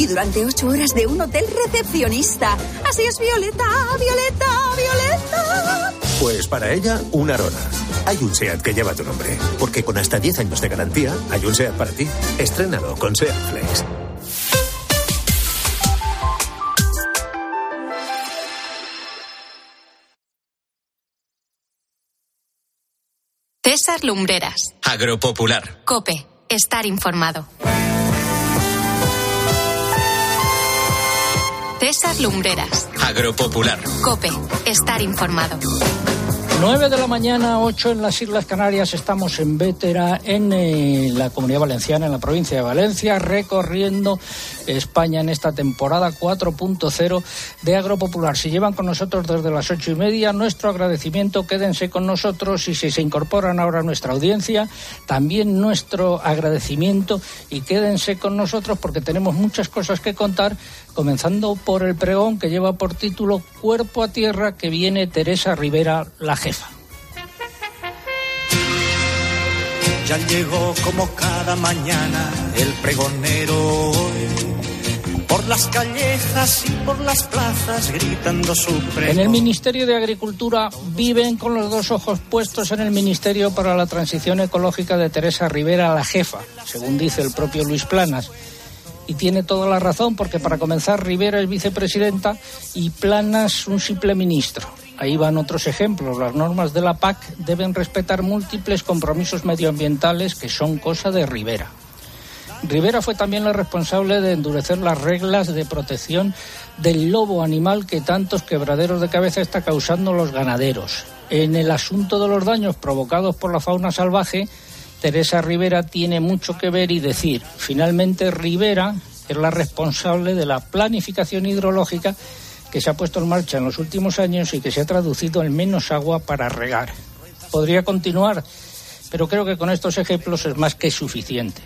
y durante ocho horas de un hotel recepcionista. Así es, Violeta, Violeta, Violeta. Pues para ella, un Arona. Hay un SEAT que lleva tu nombre, porque con hasta 10 años de garantía, hay un SEAT para ti. Estrénalo con SEAT Flex. César Lumbreras. Agropopular. Cope. Estar informado. César Lumbreras. Agropopular. Cope. Estar informado. 9 de la mañana, 8 en las Islas Canarias. Estamos en Vétera, en eh, la Comunidad Valenciana, en la provincia de Valencia, recorriendo España en esta temporada 4.0 de Agropopular. Si llevan con nosotros desde las ocho y media, nuestro agradecimiento, quédense con nosotros y si se incorporan ahora a nuestra audiencia, también nuestro agradecimiento y quédense con nosotros porque tenemos muchas cosas que contar comenzando por el pregón que lleva por título Cuerpo a Tierra que viene Teresa Rivera, la jefa. Ya llegó como cada mañana el pregonero por las callejas y por las plazas gritando su pregón. En el Ministerio de Agricultura viven con los dos ojos puestos en el Ministerio para la Transición Ecológica de Teresa Rivera, la jefa, según dice el propio Luis Planas y tiene toda la razón porque para comenzar Rivera es vicepresidenta y Planas un simple ministro. Ahí van otros ejemplos. Las normas de la PAC deben respetar múltiples compromisos medioambientales que son cosa de Rivera. Rivera fue también la responsable de endurecer las reglas de protección del lobo animal que tantos quebraderos de cabeza está causando los ganaderos. En el asunto de los daños provocados por la fauna salvaje, Teresa Rivera tiene mucho que ver y decir. Finalmente, Rivera es la responsable de la planificación hidrológica que se ha puesto en marcha en los últimos años y que se ha traducido en menos agua para regar. Podría continuar, pero creo que con estos ejemplos es más que suficiente.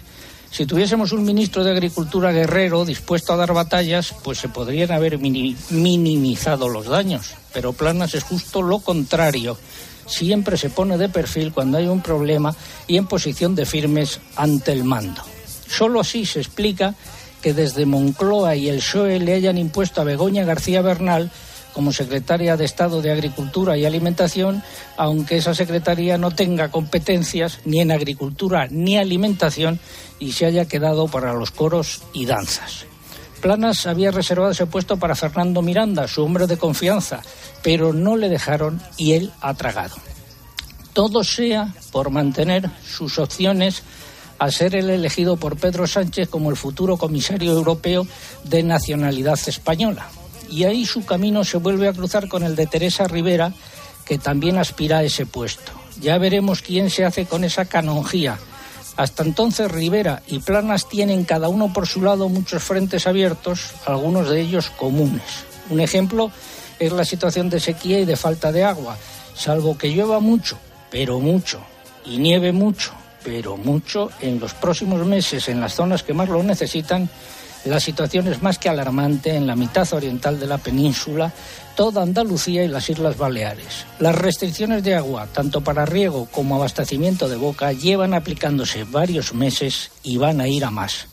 Si tuviésemos un ministro de Agricultura guerrero dispuesto a dar batallas, pues se podrían haber minimizado los daños. Pero Planas es justo lo contrario siempre se pone de perfil cuando hay un problema y en posición de firmes ante el mando. Solo así se explica que desde Moncloa y el PSOE le hayan impuesto a Begoña García Bernal como secretaria de Estado de Agricultura y Alimentación, aunque esa secretaría no tenga competencias ni en agricultura ni alimentación y se haya quedado para los coros y danzas. Planas había reservado ese puesto para Fernando Miranda, su hombre de confianza, pero no le dejaron y él ha tragado. Todo sea por mantener sus opciones a ser el elegido por Pedro Sánchez como el futuro comisario europeo de nacionalidad española. Y ahí su camino se vuelve a cruzar con el de Teresa Rivera, que también aspira a ese puesto. Ya veremos quién se hace con esa canonjía hasta entonces Rivera y Planas tienen cada uno por su lado muchos frentes abiertos, algunos de ellos comunes. Un ejemplo es la situación de sequía y de falta de agua, salvo que llueva mucho, pero mucho, y nieve mucho, pero mucho en los próximos meses en las zonas que más lo necesitan, la situación es más que alarmante en la mitad oriental de la península, toda Andalucía y las Islas Baleares. Las restricciones de agua, tanto para riego como abastecimiento de boca, llevan aplicándose varios meses y van a ir a más.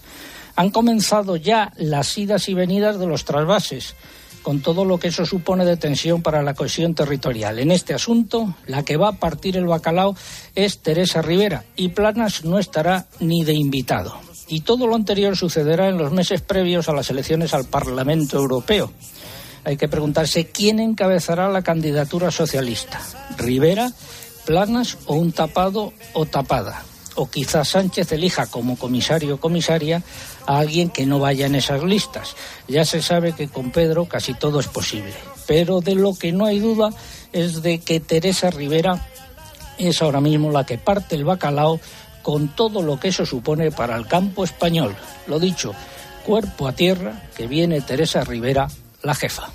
Han comenzado ya las idas y venidas de los trasvases, con todo lo que eso supone de tensión para la cohesión territorial. En este asunto, la que va a partir el bacalao es Teresa Rivera y Planas no estará ni de invitado y todo lo anterior sucederá en los meses previos a las elecciones al Parlamento Europeo. Hay que preguntarse quién encabezará la candidatura socialista, Rivera, Planas o un tapado o tapada. O quizás Sánchez elija como comisario o comisaria a alguien que no vaya en esas listas. Ya se sabe que con Pedro casi todo es posible. Pero de lo que no hay duda es de que Teresa Rivera es ahora mismo la que parte el bacalao con todo lo que eso supone para el campo español. Lo dicho, cuerpo a tierra, que viene Teresa Rivera, la jefa.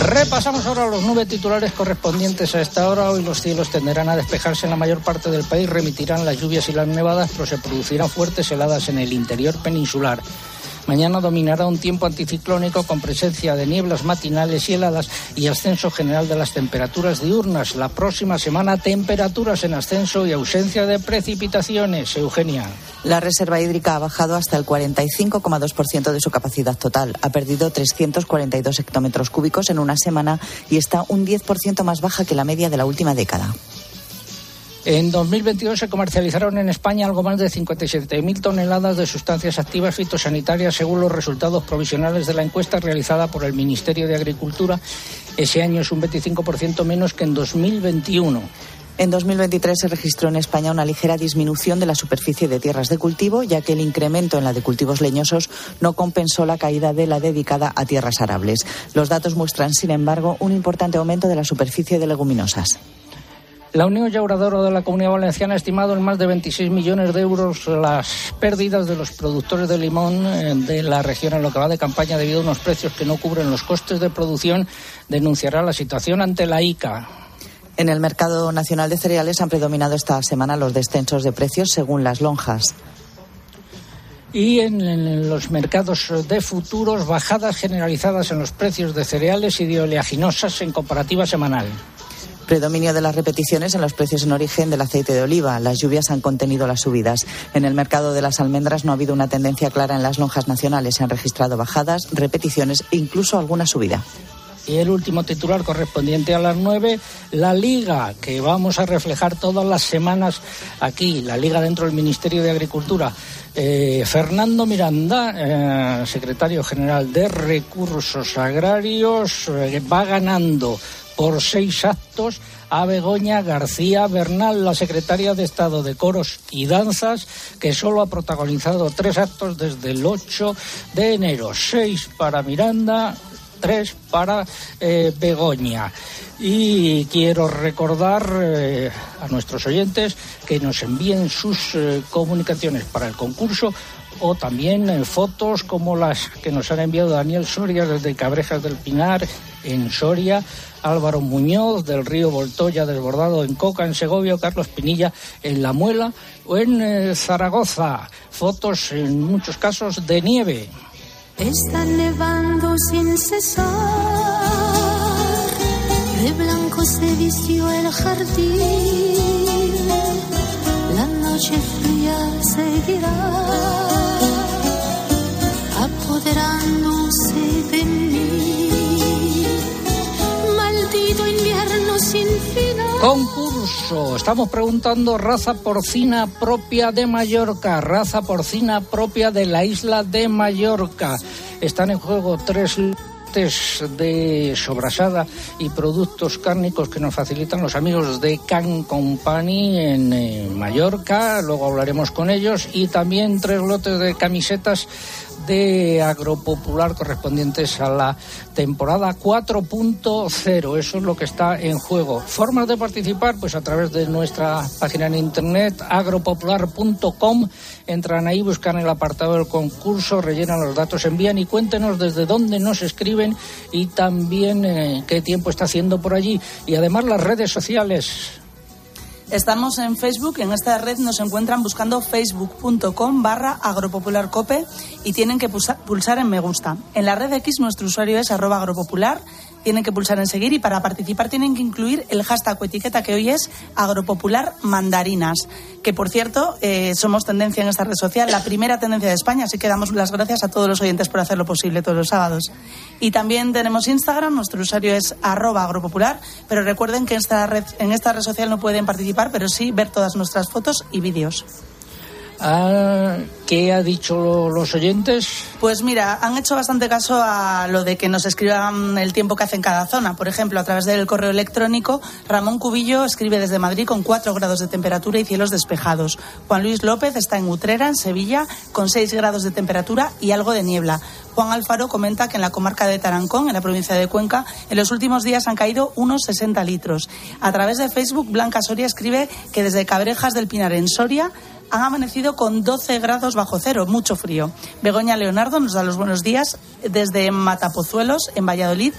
Repasamos ahora los nueve titulares correspondientes a esta hora. Hoy los cielos tenderán a despejarse en la mayor parte del país, remitirán las lluvias y las nevadas, pero se producirán fuertes heladas en el interior peninsular. Mañana dominará un tiempo anticiclónico con presencia de nieblas matinales y heladas y ascenso general de las temperaturas diurnas. La próxima semana temperaturas en ascenso y ausencia de precipitaciones. Eugenia. La reserva hídrica ha bajado hasta el 45,2% de su capacidad total. Ha perdido 342 hectómetros cúbicos en una semana y está un 10% más baja que la media de la última década. En 2022 se comercializaron en España algo más de 57.000 toneladas de sustancias activas fitosanitarias según los resultados provisionales de la encuesta realizada por el Ministerio de Agricultura. Ese año es un 25% menos que en 2021. En 2023 se registró en España una ligera disminución de la superficie de tierras de cultivo, ya que el incremento en la de cultivos leñosos no compensó la caída de la dedicada a tierras arables. Los datos muestran, sin embargo, un importante aumento de la superficie de leguminosas. La Unión Llauradora de la Comunidad Valenciana ha estimado en más de 26 millones de euros las pérdidas de los productores de limón eh, de la región en lo que va de campaña debido a unos precios que no cubren los costes de producción. Denunciará la situación ante la ICA. En el mercado nacional de cereales han predominado esta semana los descensos de precios según las lonjas. Y en, en, los mercados de futuros, bajadas generalizadas en los precios de cereales y de oleaginosas en comparativa semanal. Predominio de las repeticiones en los precios en origen del aceite de oliva. Las lluvias han contenido las subidas. En el mercado de las almendras no ha habido una tendencia clara en las lonjas nacionales. Se han registrado bajadas, repeticiones e incluso alguna subida. Y el último titular correspondiente a las nueve, la Liga, que vamos a reflejar todas las semanas aquí, la Liga dentro del Ministerio de Agricultura. Eh, Fernando Miranda, eh, secretario general de Recursos Agrarios, eh, va ganando por seis actos a Begoña García Bernal, la secretaria de Estado de Coros y Danzas, que solo ha protagonizado tres actos desde el 8 de enero. Seis para Miranda, tres para eh, Begoña. Y quiero recordar eh, a nuestros oyentes que nos envíen sus eh, comunicaciones para el concurso o también fotos como las que nos han enviado Daniel Soria desde Cabrejas del Pinar en Soria, Álvaro Muñoz del río Voltoya desbordado en Coca en Segovia, Carlos Pinilla en La Muela o en eh, Zaragoza. Fotos en muchos casos de nieve. Está nevando sin cesar, de blanco se vistió el jardín, la noche fría seguirá apoderándose de mí. Concurso. Estamos preguntando raza porcina propia de Mallorca, raza porcina propia de la isla de Mallorca. Están en juego tres de sobrasada y productos cárnicos que nos facilitan los amigos de Can Company en eh, Mallorca, luego hablaremos con ellos, y también tres lotes de camisetas de agropopular correspondientes a la temporada 4.0. Eso es lo que está en juego. Formas de participar, pues a través de nuestra página en internet agropopular.com. Entran ahí, buscan el apartado del concurso, rellenan los datos, envían y cuéntenos desde dónde nos escriben y también eh, qué tiempo está haciendo por allí. Y además las redes sociales. Estamos en Facebook, en esta red nos encuentran buscando facebook.com barra agropopularcope y tienen que pulsar en me gusta. En la red X nuestro usuario es arroba agropopular, tienen que pulsar en seguir y para participar tienen que incluir el hashtag o etiqueta que hoy es agropopular mandarinas, que por cierto eh, somos tendencia en esta red social, la primera tendencia de España, así que damos las gracias a todos los oyentes por hacerlo posible todos los sábados. Y también tenemos Instagram, nuestro usuario es arroba agropopular, pero recuerden que esta red, en esta red social no pueden participar, pero sí ver todas nuestras fotos y vídeos. Ah, ¿Qué ha dicho los oyentes? Pues mira, han hecho bastante caso a lo de que nos escriban el tiempo que hace en cada zona. Por ejemplo, a través del correo electrónico, Ramón Cubillo escribe desde Madrid con 4 grados de temperatura y cielos despejados. Juan Luis López está en Utrera, en Sevilla, con 6 grados de temperatura y algo de niebla. Juan Alfaro comenta que en la comarca de Tarancón, en la provincia de Cuenca, en los últimos días han caído unos 60 litros. A través de Facebook, Blanca Soria escribe que desde Cabrejas del Pinar, en Soria, han amanecido con 12 grados bajo cero, mucho frío. Begoña Leonardo nos da los buenos días desde Matapozuelos, en Valladolid,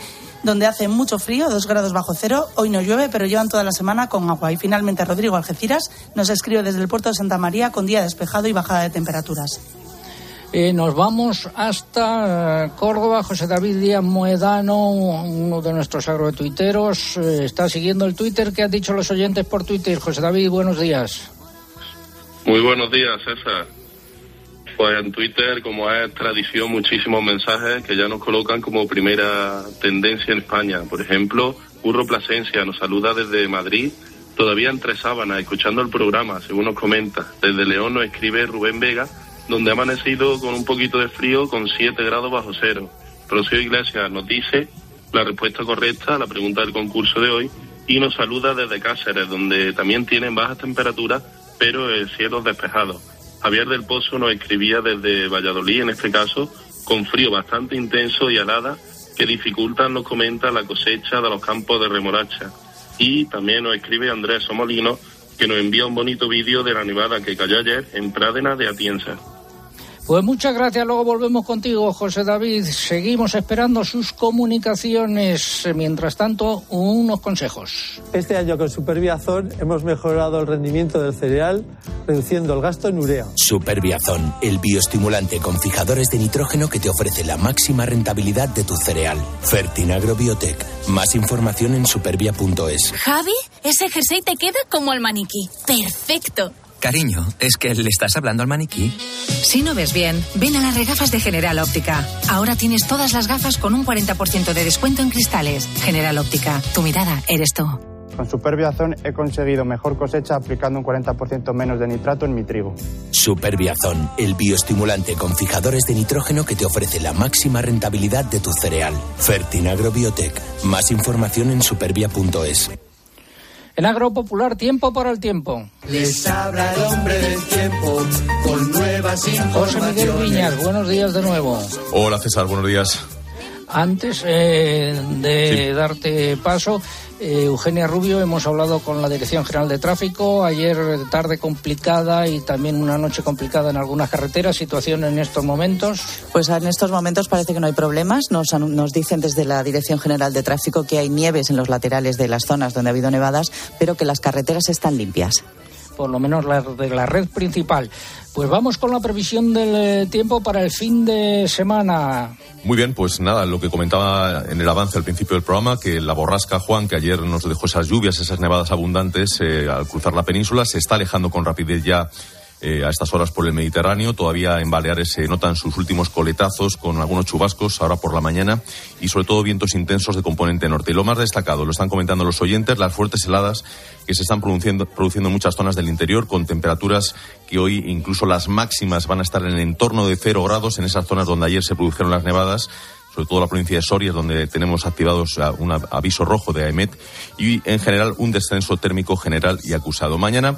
donde hace mucho frío, 2 grados bajo cero. Hoy no llueve, pero llevan toda la semana con agua. Y finalmente Rodrigo Algeciras nos escribe desde el puerto de Santa María con día despejado y bajada de temperaturas. Eh, nos vamos hasta eh, Córdoba. José David Díaz Moedano, uno de nuestros agrotuiteros, eh, está siguiendo el Twitter. ¿Qué han dicho los oyentes por Twitter? José David, buenos días. Muy buenos días, César. Pues en Twitter, como es tradición, muchísimos mensajes que ya nos colocan como primera tendencia en España. Por ejemplo, Curro Plasencia nos saluda desde Madrid, todavía entre sábanas, escuchando el programa, según nos comenta. Desde León nos escribe Rubén Vega donde ha amanecido con un poquito de frío con 7 grados bajo cero. Rocío Iglesias nos dice la respuesta correcta a la pregunta del concurso de hoy y nos saluda desde Cáceres, donde también tienen bajas temperaturas, pero el cielo despejado. Javier del Pozo nos escribía desde Valladolid, en este caso, con frío bastante intenso y helada que dificultan, nos comenta, la cosecha de los campos de remolacha. Y también nos escribe Andrés Somolino, que nos envía un bonito vídeo de la nevada que cayó ayer en Prádena de Atienza. Pues muchas gracias, luego volvemos contigo, José David. Seguimos esperando sus comunicaciones. Mientras tanto, unos consejos. Este año con Superbiazón hemos mejorado el rendimiento del cereal, reduciendo el gasto en urea. Superbiazón, el bioestimulante con fijadores de nitrógeno que te ofrece la máxima rentabilidad de tu cereal. Fertinagro Biotech. Más información en supervia.es. Javi, ese jersey te queda como el maniquí. Perfecto. Cariño, ¿es que le estás hablando al maniquí? Si no ves bien, ven a las regafas de General Óptica. Ahora tienes todas las gafas con un 40% de descuento en cristales. General Óptica, tu mirada eres tú. Con Superbiazón he conseguido mejor cosecha aplicando un 40% menos de nitrato en mi trigo. Superbiazón, el bioestimulante con fijadores de nitrógeno que te ofrece la máxima rentabilidad de tu cereal. Fertinagro Biotech. Más información en supervia.es. En Agro Popular, tiempo para el tiempo. Les habla el hombre del tiempo con nuevas informaciones. José Miguel Viñas, buenos días de nuevo. Hola César, buenos días. Antes eh, de sí. darte paso, eh, Eugenia Rubio, hemos hablado con la Dirección General de Tráfico. Ayer tarde complicada y también una noche complicada en algunas carreteras. ¿Situación en estos momentos? Pues en estos momentos parece que no hay problemas. Nos, nos dicen desde la Dirección General de Tráfico que hay nieves en los laterales de las zonas donde ha habido nevadas, pero que las carreteras están limpias por lo menos la de la red principal. Pues vamos con la previsión del tiempo para el fin de semana. Muy bien, pues nada, lo que comentaba en el avance al principio del programa, que la borrasca Juan, que ayer nos dejó esas lluvias, esas nevadas abundantes eh, al cruzar la península, se está alejando con rapidez ya eh, a estas horas por el Mediterráneo. Todavía en Baleares se notan sus últimos coletazos con algunos chubascos ahora por la mañana y sobre todo vientos intensos de componente norte. Y lo más destacado, lo están comentando los oyentes, las fuertes heladas que se están produciendo, produciendo en muchas zonas del interior con temperaturas que hoy incluso las máximas van a estar en el entorno de cero grados en esas zonas donde ayer se produjeron las nevadas sobre todo la provincia de Soria, donde tenemos activados un aviso rojo de AEMET, y en general un descenso térmico general y acusado. Mañana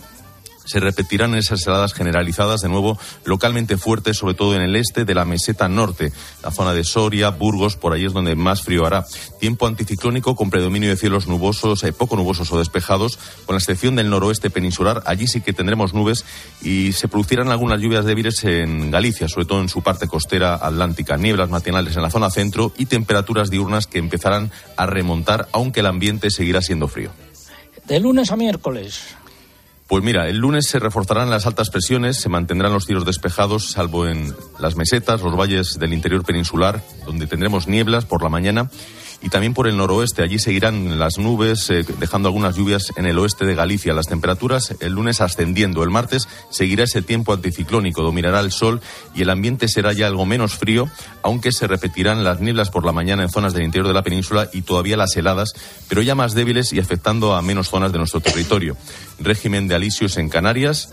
se repetirán esas heladas generalizadas de nuevo localmente fuertes, sobre todo en el este de la meseta norte, la zona de Soria, Burgos, por ahí es donde más frío hará. Tiempo anticiclónico con predominio de cielos nubosos, eh, poco nubosos o despejados, con la excepción del noroeste peninsular. Allí sí que tendremos nubes y se producirán algunas lluvias débiles en Galicia, sobre todo en su parte costera atlántica, nieblas matinales en la zona centro y temperaturas diurnas que empezarán a remontar, aunque el ambiente seguirá siendo frío. De lunes a miércoles. Pues mira, el lunes se reforzarán las altas presiones, se mantendrán los cielos despejados, salvo en las mesetas, los valles del interior peninsular, donde tendremos nieblas por la mañana, y también por el noroeste. Allí seguirán las nubes, eh, dejando algunas lluvias en el oeste de Galicia. Las temperaturas el lunes ascendiendo. El martes seguirá ese tiempo anticiclónico, dominará el sol y el ambiente será ya algo menos frío, aunque se repetirán las nieblas por la mañana en zonas del interior de la península y todavía las heladas, pero ya más débiles y afectando a menos zonas de nuestro territorio. Régimen de alisios en Canarias,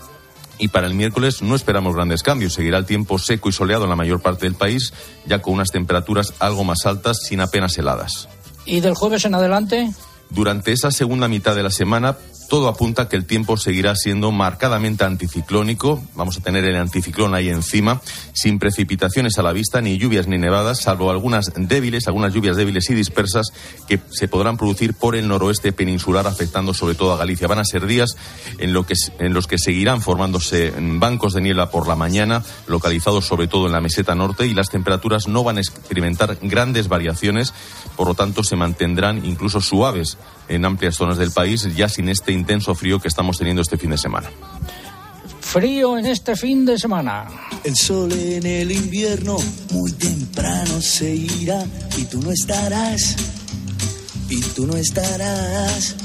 y para el miércoles no esperamos grandes cambios. Seguirá el tiempo seco y soleado en la mayor parte del país, ya con unas temperaturas algo más altas, sin apenas heladas. ¿Y del jueves en adelante? Durante esa segunda mitad de la semana, todo apunta a que el tiempo seguirá siendo marcadamente anticiclónico. Vamos a tener el anticiclón ahí encima, sin precipitaciones a la vista, ni lluvias ni nevadas, salvo algunas débiles, algunas lluvias débiles y dispersas que se podrán producir por el noroeste peninsular, afectando sobre todo a Galicia. Van a ser días en, en los que seguirán formándose bancos de niebla por la mañana, localizados sobre todo en la meseta norte, y las temperaturas no van a experimentar grandes variaciones, por lo tanto se mantendrán incluso suaves en amplias zonas del país, ya sin este intenso frío que estamos teniendo este fin de semana. Frío en este fin de semana. El sol en el invierno muy temprano se irá y tú no estarás, y tú no estarás.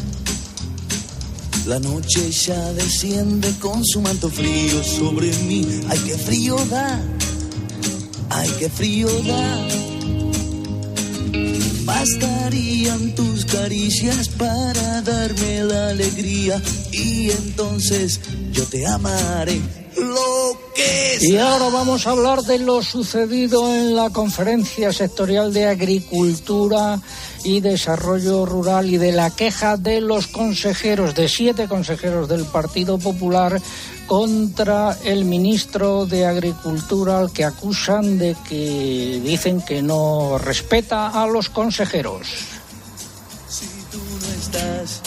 La noche ya desciende con su manto frío sobre mí. Ay, qué frío da, ay, qué frío da. Bastarían tus caricias para darme la alegría y entonces yo te amaré. Lo que Y ahora vamos a hablar de lo sucedido en la conferencia sectorial de Agricultura y Desarrollo Rural y de la queja de los consejeros, de siete consejeros del Partido Popular contra el ministro de Agricultura al que acusan de que dicen que no respeta a los consejeros. tú no estás.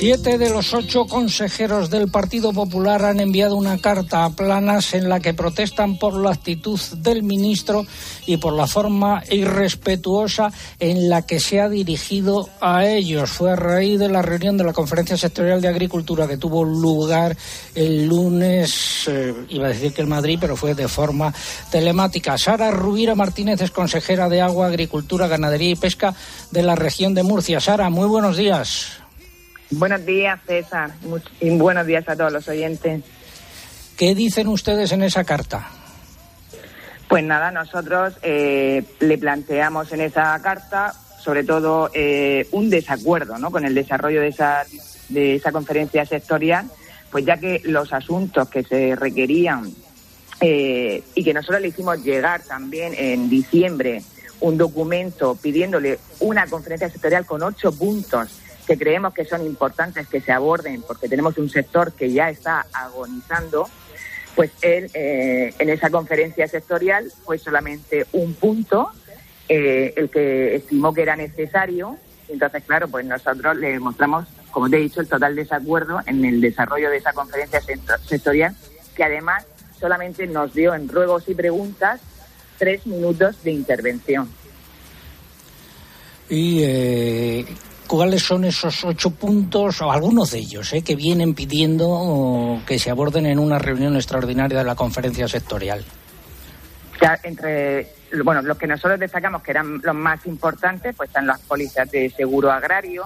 Siete de los ocho consejeros del Partido Popular han enviado una carta a Planas en la que protestan por la actitud del ministro y por la forma irrespetuosa en la que se ha dirigido a ellos. Fue a raíz de la reunión de la Conferencia Sectorial de Agricultura que tuvo lugar el lunes, eh, iba a decir que en Madrid, pero fue de forma telemática. Sara Rubira Martínez es consejera de Agua, Agricultura, Ganadería y Pesca de la región de Murcia. Sara, muy buenos días. Buenos días, César. Much- y buenos días a todos los oyentes. ¿Qué dicen ustedes en esa carta? Pues nada, nosotros eh, le planteamos en esa carta, sobre todo, eh, un desacuerdo ¿no? con el desarrollo de esa, de esa conferencia sectorial, pues ya que los asuntos que se requerían eh, y que nosotros le hicimos llegar también en diciembre un documento pidiéndole una conferencia sectorial con ocho puntos que creemos que son importantes que se aborden porque tenemos un sector que ya está agonizando, pues él eh, en esa conferencia sectorial fue solamente un punto eh, el que estimó que era necesario. Entonces, claro, pues nosotros le mostramos, como te he dicho, el total desacuerdo en el desarrollo de esa conferencia sector- sectorial, que además solamente nos dio en ruegos y preguntas tres minutos de intervención. ¿Y eh, cuáles son esos ocho puntos, o algunos de ellos, eh, que vienen pidiendo que se aborden en una reunión extraordinaria de la conferencia sectorial? Entre bueno los que nosotros destacamos que eran los más importantes pues están las pólizas de seguro agrario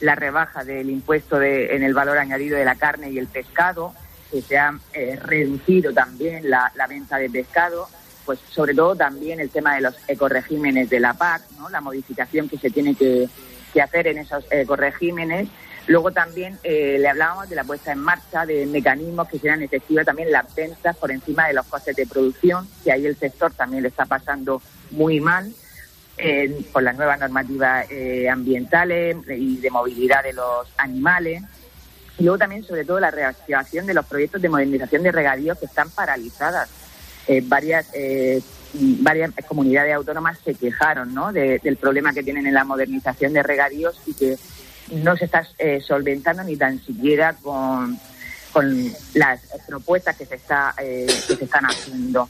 la rebaja del impuesto de, en el valor añadido de la carne y el pescado que se ha eh, reducido también la, la venta de pescado pues sobre todo también el tema de los ecoregímenes de la PAC ¿no? la modificación que se tiene que, que hacer en esos ecoregímenes Luego también eh, le hablábamos de la puesta en marcha de mecanismos que sean efectivos también las ventas por encima de los costes de producción, que ahí el sector también le está pasando muy mal eh, por las nuevas normativas eh, ambientales y de movilidad de los animales. Y luego también, sobre todo, la reactivación de los proyectos de modernización de regadíos que están paralizadas. Eh, varias eh, varias comunidades autónomas se quejaron ¿no? de- del problema que tienen en la modernización de regadíos y que no se está eh, solventando ni tan siquiera con, con las propuestas que se está eh, que se están haciendo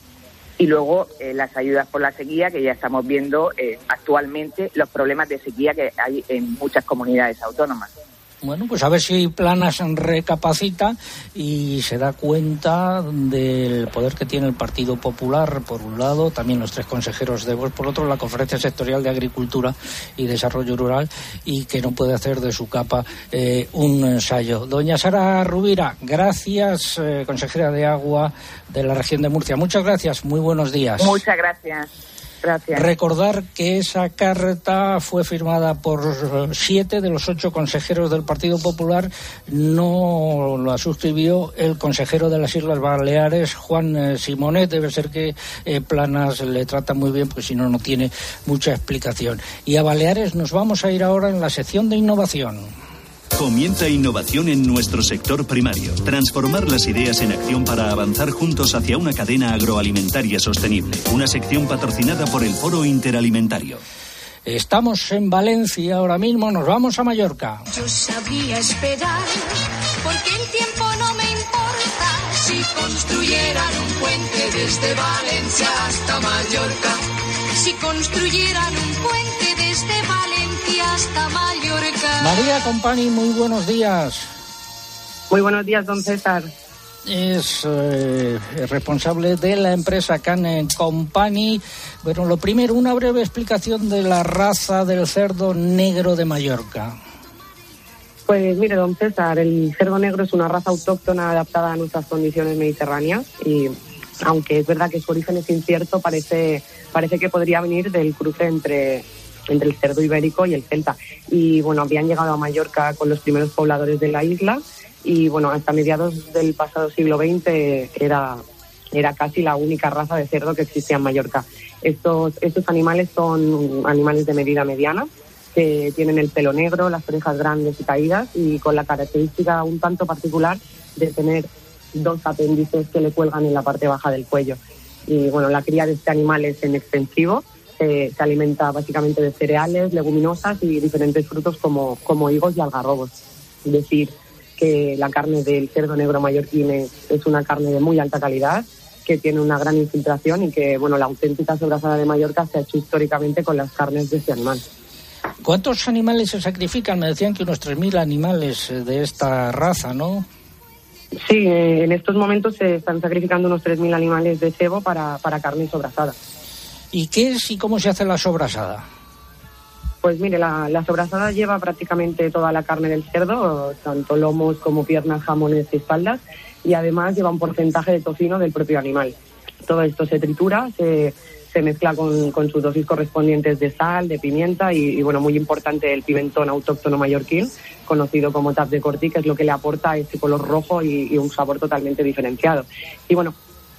y luego eh, las ayudas por la sequía que ya estamos viendo eh, actualmente los problemas de sequía que hay en muchas comunidades autónomas. Bueno, pues a ver si Planas recapacita y se da cuenta del poder que tiene el Partido Popular, por un lado, también los tres consejeros de Vox, por otro, la Conferencia Sectorial de Agricultura y Desarrollo Rural, y que no puede hacer de su capa eh, un ensayo. Doña Sara Rubira, gracias, eh, consejera de Agua de la región de Murcia. Muchas gracias, muy buenos días. Muchas gracias. Recordar que esa carta fue firmada por eh, siete de los ocho consejeros del Partido Popular. No la suscribió el consejero de las Islas Baleares, Juan eh, Simonet. Debe ser que eh, Planas le trata muy bien, porque si no, no tiene mucha explicación. Y a Baleares nos vamos a ir ahora en la sección de innovación. Comienza innovación en nuestro sector primario. Transformar las ideas en acción para avanzar juntos hacia una cadena agroalimentaria sostenible. Una sección patrocinada por el Foro Interalimentario. Estamos en Valencia ahora mismo, nos vamos a Mallorca. Yo sabría esperar, porque el tiempo no me importa. Si construyeran un puente desde Valencia hasta Mallorca. Si construyeran un puente desde Valencia hasta Mallorca. María Compani, muy buenos días. Muy buenos días, don César. Es eh, responsable de la empresa Can Company. Bueno, lo primero, una breve explicación de la raza del cerdo negro de Mallorca. Pues mire, don César, el cerdo negro es una raza autóctona adaptada a nuestras condiciones mediterráneas y aunque es verdad que su origen es incierto, parece, parece que podría venir del cruce entre, entre el cerdo ibérico y el celta. Y bueno, habían llegado a Mallorca con los primeros pobladores de la isla y bueno, hasta mediados del pasado siglo XX era, era casi la única raza de cerdo que existía en Mallorca. Estos, estos animales son animales de medida mediana, que tienen el pelo negro, las orejas grandes y caídas y con la característica un tanto particular de tener dos apéndices que le cuelgan en la parte baja del cuello. Y bueno, la cría de este animal es en extensivo, se, se alimenta básicamente de cereales, leguminosas y diferentes frutos como, como higos y algarrobos. Es decir, que la carne del cerdo negro mallorquín es, es una carne de muy alta calidad, que tiene una gran infiltración y que bueno, la auténtica sobrasada de Mallorca se ha hecho históricamente con las carnes de este animal. ¿Cuántos animales se sacrifican? Me decían que unos 3.000 animales eh, de esta raza, ¿no? Sí, eh, en estos momentos se están sacrificando unos 3.000 animales de cebo para, para carne sobrasada. ¿Y qué es y cómo se hace la sobrasada? Pues mire, la, la sobrasada lleva prácticamente toda la carne del cerdo, tanto lomos como piernas, jamones y espaldas, y además lleva un porcentaje de tocino del propio animal. Todo esto se tritura, se, se mezcla con, con sus dosis correspondientes de sal, de pimienta y, y, bueno, muy importante el pimentón autóctono mallorquín, conocido como tap de cortí, que es lo que le aporta ese color rojo y, y un sabor totalmente diferenciado. Y bueno,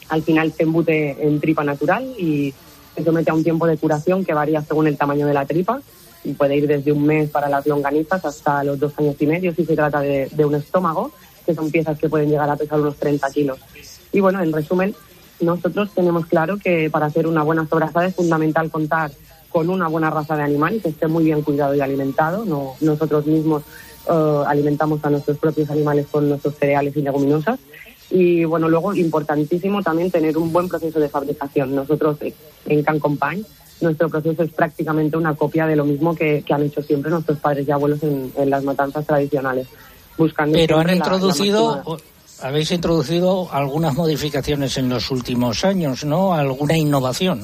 al final se embute en tripa natural y se somete a un tiempo de curación que varía según el tamaño de la tripa y puede ir desde un mes para las longanizas hasta los dos años y medio si se trata de, un estómago, que son piezas que pueden llegar a pesar unos 30 kilos. Y bueno, en resumen, nosotros tenemos claro que para hacer una buena sobrasada es fundamental contar con una buena raza de animal y que esté muy bien cuidado y alimentado. No, nosotros mismos uh, alimentamos a nuestros propios animales con nuestros cereales y leguminosas. Y bueno, luego importantísimo también tener un buen proceso de fabricación. Nosotros en Can Compañ, nuestro proceso es prácticamente una copia de lo mismo que, que han hecho siempre nuestros padres y abuelos en, en las matanzas tradicionales. Buscando Pero han la- la introducido, habéis introducido algunas modificaciones en los últimos años, ¿no? Alguna innovación.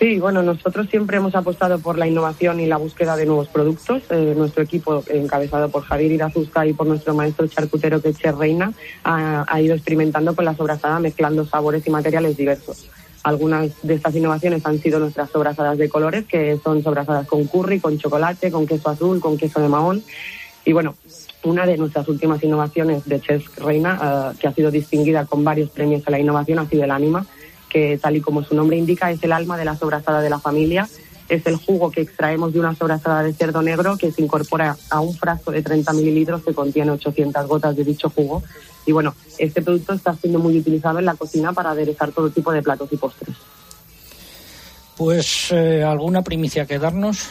Sí, bueno, nosotros siempre hemos apostado por la innovación y la búsqueda de nuevos productos. Eh, nuestro equipo, encabezado por Javier Irazusta y por nuestro maestro charcutero Queche Reina, ha, ha ido experimentando con la sobrasada mezclando sabores y materiales diversos. Algunas de estas innovaciones han sido nuestras sobrasadas de colores, que son sobrasadas con curry, con chocolate, con queso azul, con queso de mahón. Y bueno, una de nuestras últimas innovaciones de Chef Reina, eh, que ha sido distinguida con varios premios a la innovación, ha sido el Anima, que tal y como su nombre indica es el alma de la sobrasada de la familia. Es el jugo que extraemos de una sobrasada de cerdo negro que se incorpora a un frasco de 30 mililitros que contiene 800 gotas de dicho jugo. Y bueno, este producto está siendo muy utilizado en la cocina para aderezar todo tipo de platos y postres. Pues eh, alguna primicia que darnos.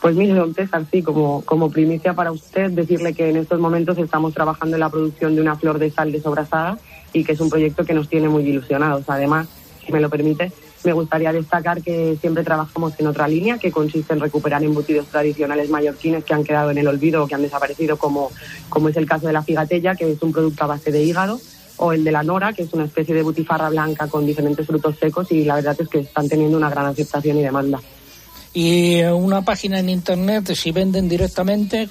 Pues mire, don César, sí, como, como primicia para usted, decirle que en estos momentos estamos trabajando en la producción de una flor de sal de sobrasada y que es un proyecto que nos tiene muy ilusionados. Además, si me lo permite, me gustaría destacar que siempre trabajamos en otra línea que consiste en recuperar embutidos tradicionales mallorquines que han quedado en el olvido o que han desaparecido, como, como es el caso de la figatella, que es un producto a base de hígado, o el de la nora, que es una especie de butifarra blanca con diferentes frutos secos y la verdad es que están teniendo una gran aceptación y demanda. Y eh, una página en internet, si venden directamente,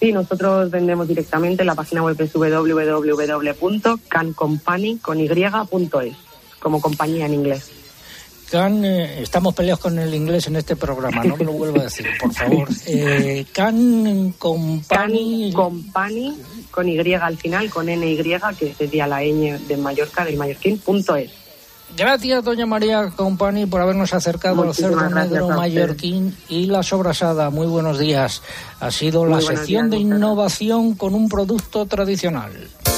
Sí, nosotros vendemos directamente. La página web es www.cancompany.es, como compañía en inglés. Can, eh, estamos peleados con el inglés en este programa, no me lo vuelva a decir, por favor. Eh, Can Company. Company, con Y al final, con NY, que sería la ñ de Mallorca, del mallorquín, punto es. Gracias, doña María Company, por habernos acercado al cerdo negro mallorquín y la sobrasada. Muy buenos días. Ha sido la Muy sección días, de innovación con un producto tradicional.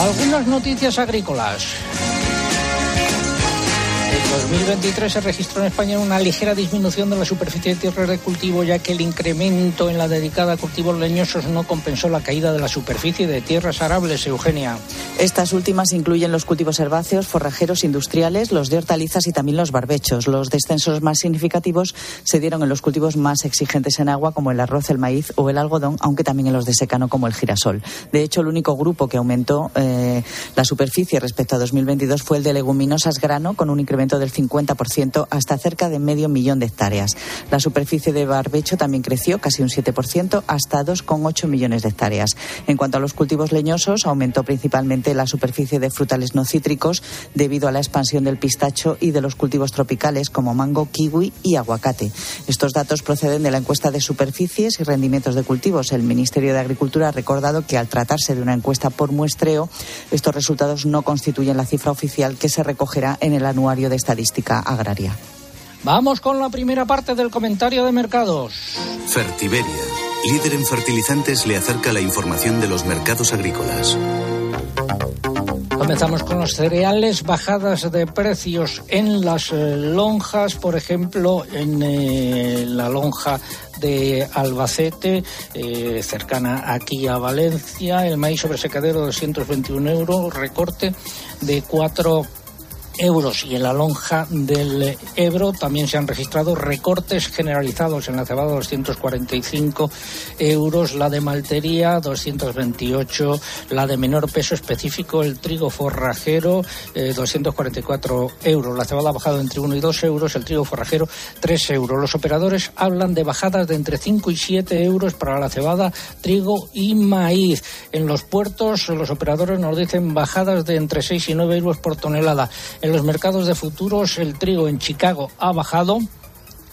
Algunas noticias agrícolas. En 2023 se registró en España una ligera disminución de la superficie de tierras de cultivo, ya que el incremento en la dedicada a cultivos leñosos no compensó la caída de la superficie de tierras arables, Eugenia. Estas últimas incluyen los cultivos herbáceos, forrajeros industriales, los de hortalizas y también los barbechos. Los descensos más significativos se dieron en los cultivos más exigentes en agua, como el arroz, el maíz o el algodón, aunque también en los de secano, como el girasol. De hecho, el único grupo que aumentó eh, la superficie respecto a 2022 fue el de leguminosas grano, con un incremento del 50% hasta cerca de medio millón de hectáreas. La superficie de barbecho también creció casi un 7% hasta 2,8 millones de hectáreas. En cuanto a los cultivos leñosos, aumentó principalmente la superficie de frutales no cítricos debido a la expansión del pistacho y de los cultivos tropicales como mango, kiwi y aguacate. Estos datos proceden de la encuesta de superficies y rendimientos de cultivos. El Ministerio de Agricultura ha recordado que al tratarse de una encuesta por muestreo, estos resultados no constituyen la cifra oficial que se recogerá en el anuario de estadística agraria. Vamos con la primera parte del comentario de mercados. Fertiberia, líder en fertilizantes, le acerca la información de los mercados agrícolas. Comenzamos con los cereales, bajadas de precios en las eh, lonjas, por ejemplo, en eh, la lonja de Albacete, eh, cercana aquí a Valencia, el maíz sobre secadero 221 euros, recorte de 4 euros y en la lonja del Ebro también se han registrado recortes generalizados en la cebada 245 euros, la de maltería 228, la de menor peso específico el trigo forrajero 244 euros, la cebada ha bajado entre 1 y 2 euros, el trigo forrajero 3 euros. Los operadores hablan de bajadas de entre 5 y 7 euros para la cebada, trigo y maíz. En los puertos los operadores nos dicen bajadas de entre 6 y 9 euros por tonelada. Los mercados de futuros el trigo en Chicago ha bajado.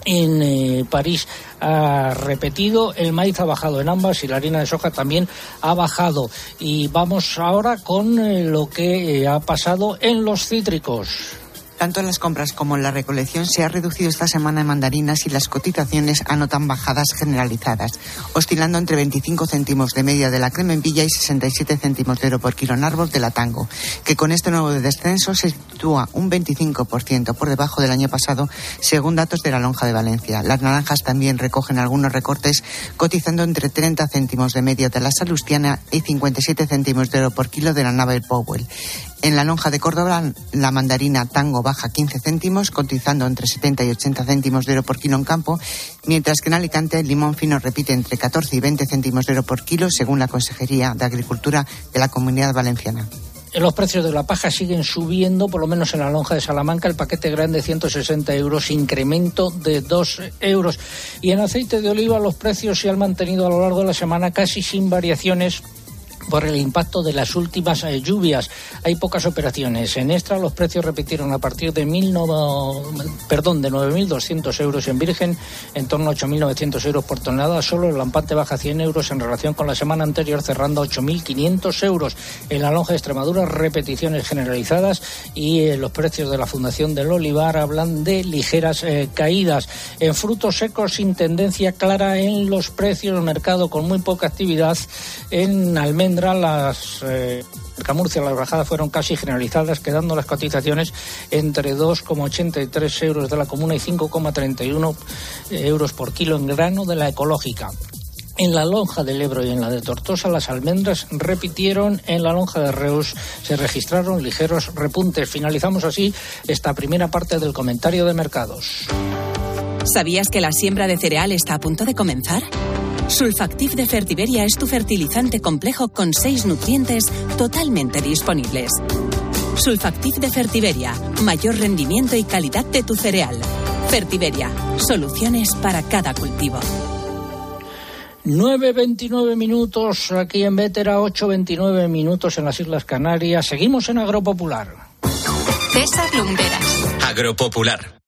En eh, París ha repetido, el maíz ha bajado en ambas y la harina de soja también ha bajado. Y vamos ahora con eh, lo que eh, ha pasado en los cítricos. Tanto en las compras como en la recolección se ha reducido esta semana en mandarinas y las cotizaciones anotan bajadas generalizadas, oscilando entre 25 céntimos de media de la crema en villa y 67 céntimos de euro por kilo en árbol de la tango, que con este nuevo descenso se sitúa un 25% por debajo del año pasado, según datos de la lonja de Valencia. Las naranjas también recogen algunos recortes, cotizando entre 30 céntimos de media de la salustiana y 57 céntimos de euro por kilo de la Navel Powell. En la lonja de Córdoba, la mandarina tango baja 15 céntimos, cotizando entre 70 y 80 céntimos de euro por kilo en campo, mientras que en Alicante el limón fino repite entre 14 y 20 céntimos de euro por kilo, según la Consejería de Agricultura de la Comunidad Valenciana. Los precios de la paja siguen subiendo, por lo menos en la lonja de Salamanca, el paquete grande 160 euros, incremento de 2 euros. Y en aceite de oliva los precios se han mantenido a lo largo de la semana casi sin variaciones por el impacto de las últimas eh, lluvias. Hay pocas operaciones. En extra los precios repitieron a partir de mil perdón, de 9.200 euros en virgen, en torno a 8.900 euros por tonelada. Solo el lampante baja 100 euros en relación con la semana anterior, cerrando a 8.500 euros. En la lonja de Extremadura, repeticiones generalizadas y eh, los precios de la Fundación del Olivar hablan de ligeras eh, caídas. En frutos secos, sin tendencia clara en los precios, mercado con muy poca actividad en almendras las eh, Camurcia las bajadas fueron casi generalizadas, quedando las cotizaciones entre 2,83 euros de la comuna y 5,31 euros por kilo en grano de la ecológica. En la lonja del Ebro y en la de Tortosa las almendras repitieron, en la lonja de Reus se registraron ligeros repuntes. Finalizamos así esta primera parte del comentario de mercados. ¿Sabías que la siembra de cereal está a punto de comenzar? Sulfactif de Fertiberia es tu fertilizante complejo con seis nutrientes totalmente disponibles. Sulfactif de Fertiberia, mayor rendimiento y calidad de tu cereal. Fertiberia, soluciones para cada cultivo. 9.29 minutos aquí en Vétera, 8.29 minutos en las Islas Canarias. Seguimos en Agropopular. César Lumberas. Agropopular.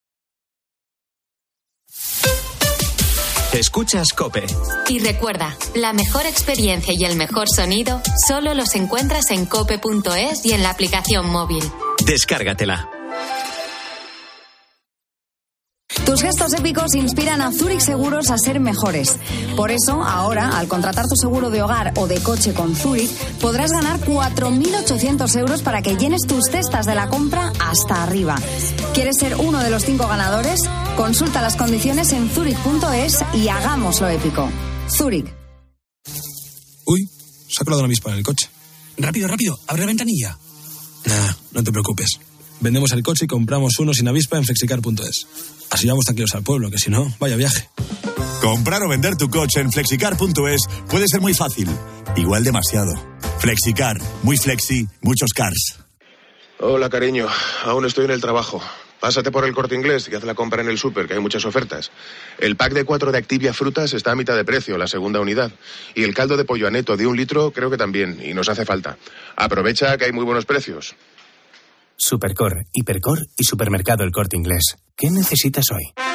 Escuchas Cope. Y recuerda, la mejor experiencia y el mejor sonido solo los encuentras en cope.es y en la aplicación móvil. Descárgatela. Tus gestos épicos inspiran a Zurich Seguros a ser mejores. Por eso, ahora, al contratar tu seguro de hogar o de coche con Zurich, podrás ganar 4.800 euros para que llenes tus cestas de la compra hasta arriba. ¿Quieres ser uno de los cinco ganadores? Consulta las condiciones en zurich.es y hagámoslo épico. Zurich. Uy, se ha colado una avispa en el coche. Rápido, rápido, abre la ventanilla. Nah, no te preocupes. Vendemos el coche y compramos uno sin avispa en flexicar.es. Así vamos tranquilos al pueblo, que si no, vaya viaje. Comprar o vender tu coche en flexicar.es puede ser muy fácil. Igual demasiado. Flexicar, muy flexi, muchos cars. Hola, cariño. Aún estoy en el trabajo. Pásate por el corte inglés y haz la compra en el súper, que hay muchas ofertas. El pack de cuatro de Activia Frutas está a mitad de precio, la segunda unidad. Y el caldo de pollo aneto de un litro creo que también, y nos hace falta. Aprovecha que hay muy buenos precios. Supercor, Hipercor y Supermercado El Corte Inglés. ¿Qué necesitas hoy?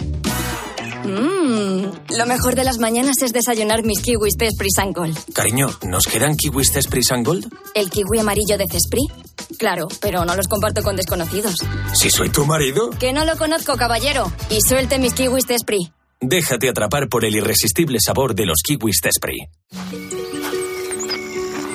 Mmm, lo mejor de las mañanas es desayunar mis kiwis de Spring Gold. Cariño, ¿nos quedan kiwis Cespris Gold? ¿El kiwi amarillo de Cespri? Claro, pero no los comparto con desconocidos. ¿Si soy tu marido? Que no lo conozco, caballero. Y suelte mis kiwis de. Déjate atrapar por el irresistible sabor de los kiwis Tespri.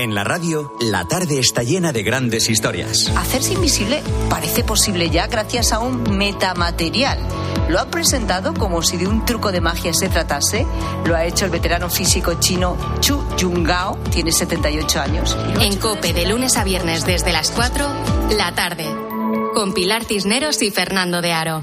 En la radio, la tarde está llena de grandes historias. Hacerse invisible parece posible ya gracias a un metamaterial. Lo ha presentado como si de un truco de magia se tratase. Lo ha hecho el veterano físico chino Chu Jungao, tiene 78 años. En Cope, de lunes a viernes desde las 4, la tarde. Con Pilar Cisneros y Fernando de Aro.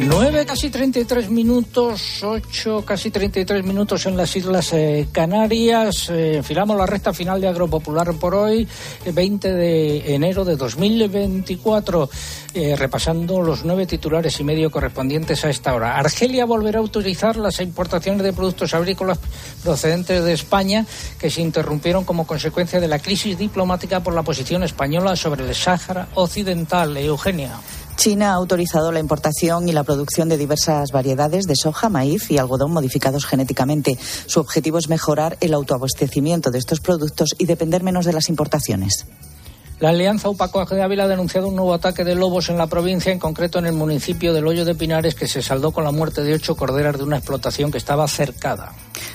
9, casi 33 minutos, 8, casi 33 minutos en las Islas eh, Canarias. Eh, enfilamos la recta final de Agropopular por hoy, eh, 20 de enero de 2024, eh, repasando los nueve titulares y medio correspondientes a esta hora. Argelia volverá a autorizar las importaciones de productos agrícolas procedentes de España que se interrumpieron como consecuencia de la crisis diplomática por la posición española sobre el Sáhara Occidental. Eugenia. China ha autorizado la importación y la producción de diversas variedades de soja, maíz y algodón modificados genéticamente. Su objetivo es mejorar el autoabastecimiento de estos productos y depender menos de las importaciones. La Alianza Upacoaje de Ávila ha denunciado un nuevo ataque de lobos en la provincia, en concreto en el municipio del Hoyo de Pinares, que se saldó con la muerte de ocho corderas de una explotación que estaba cercada.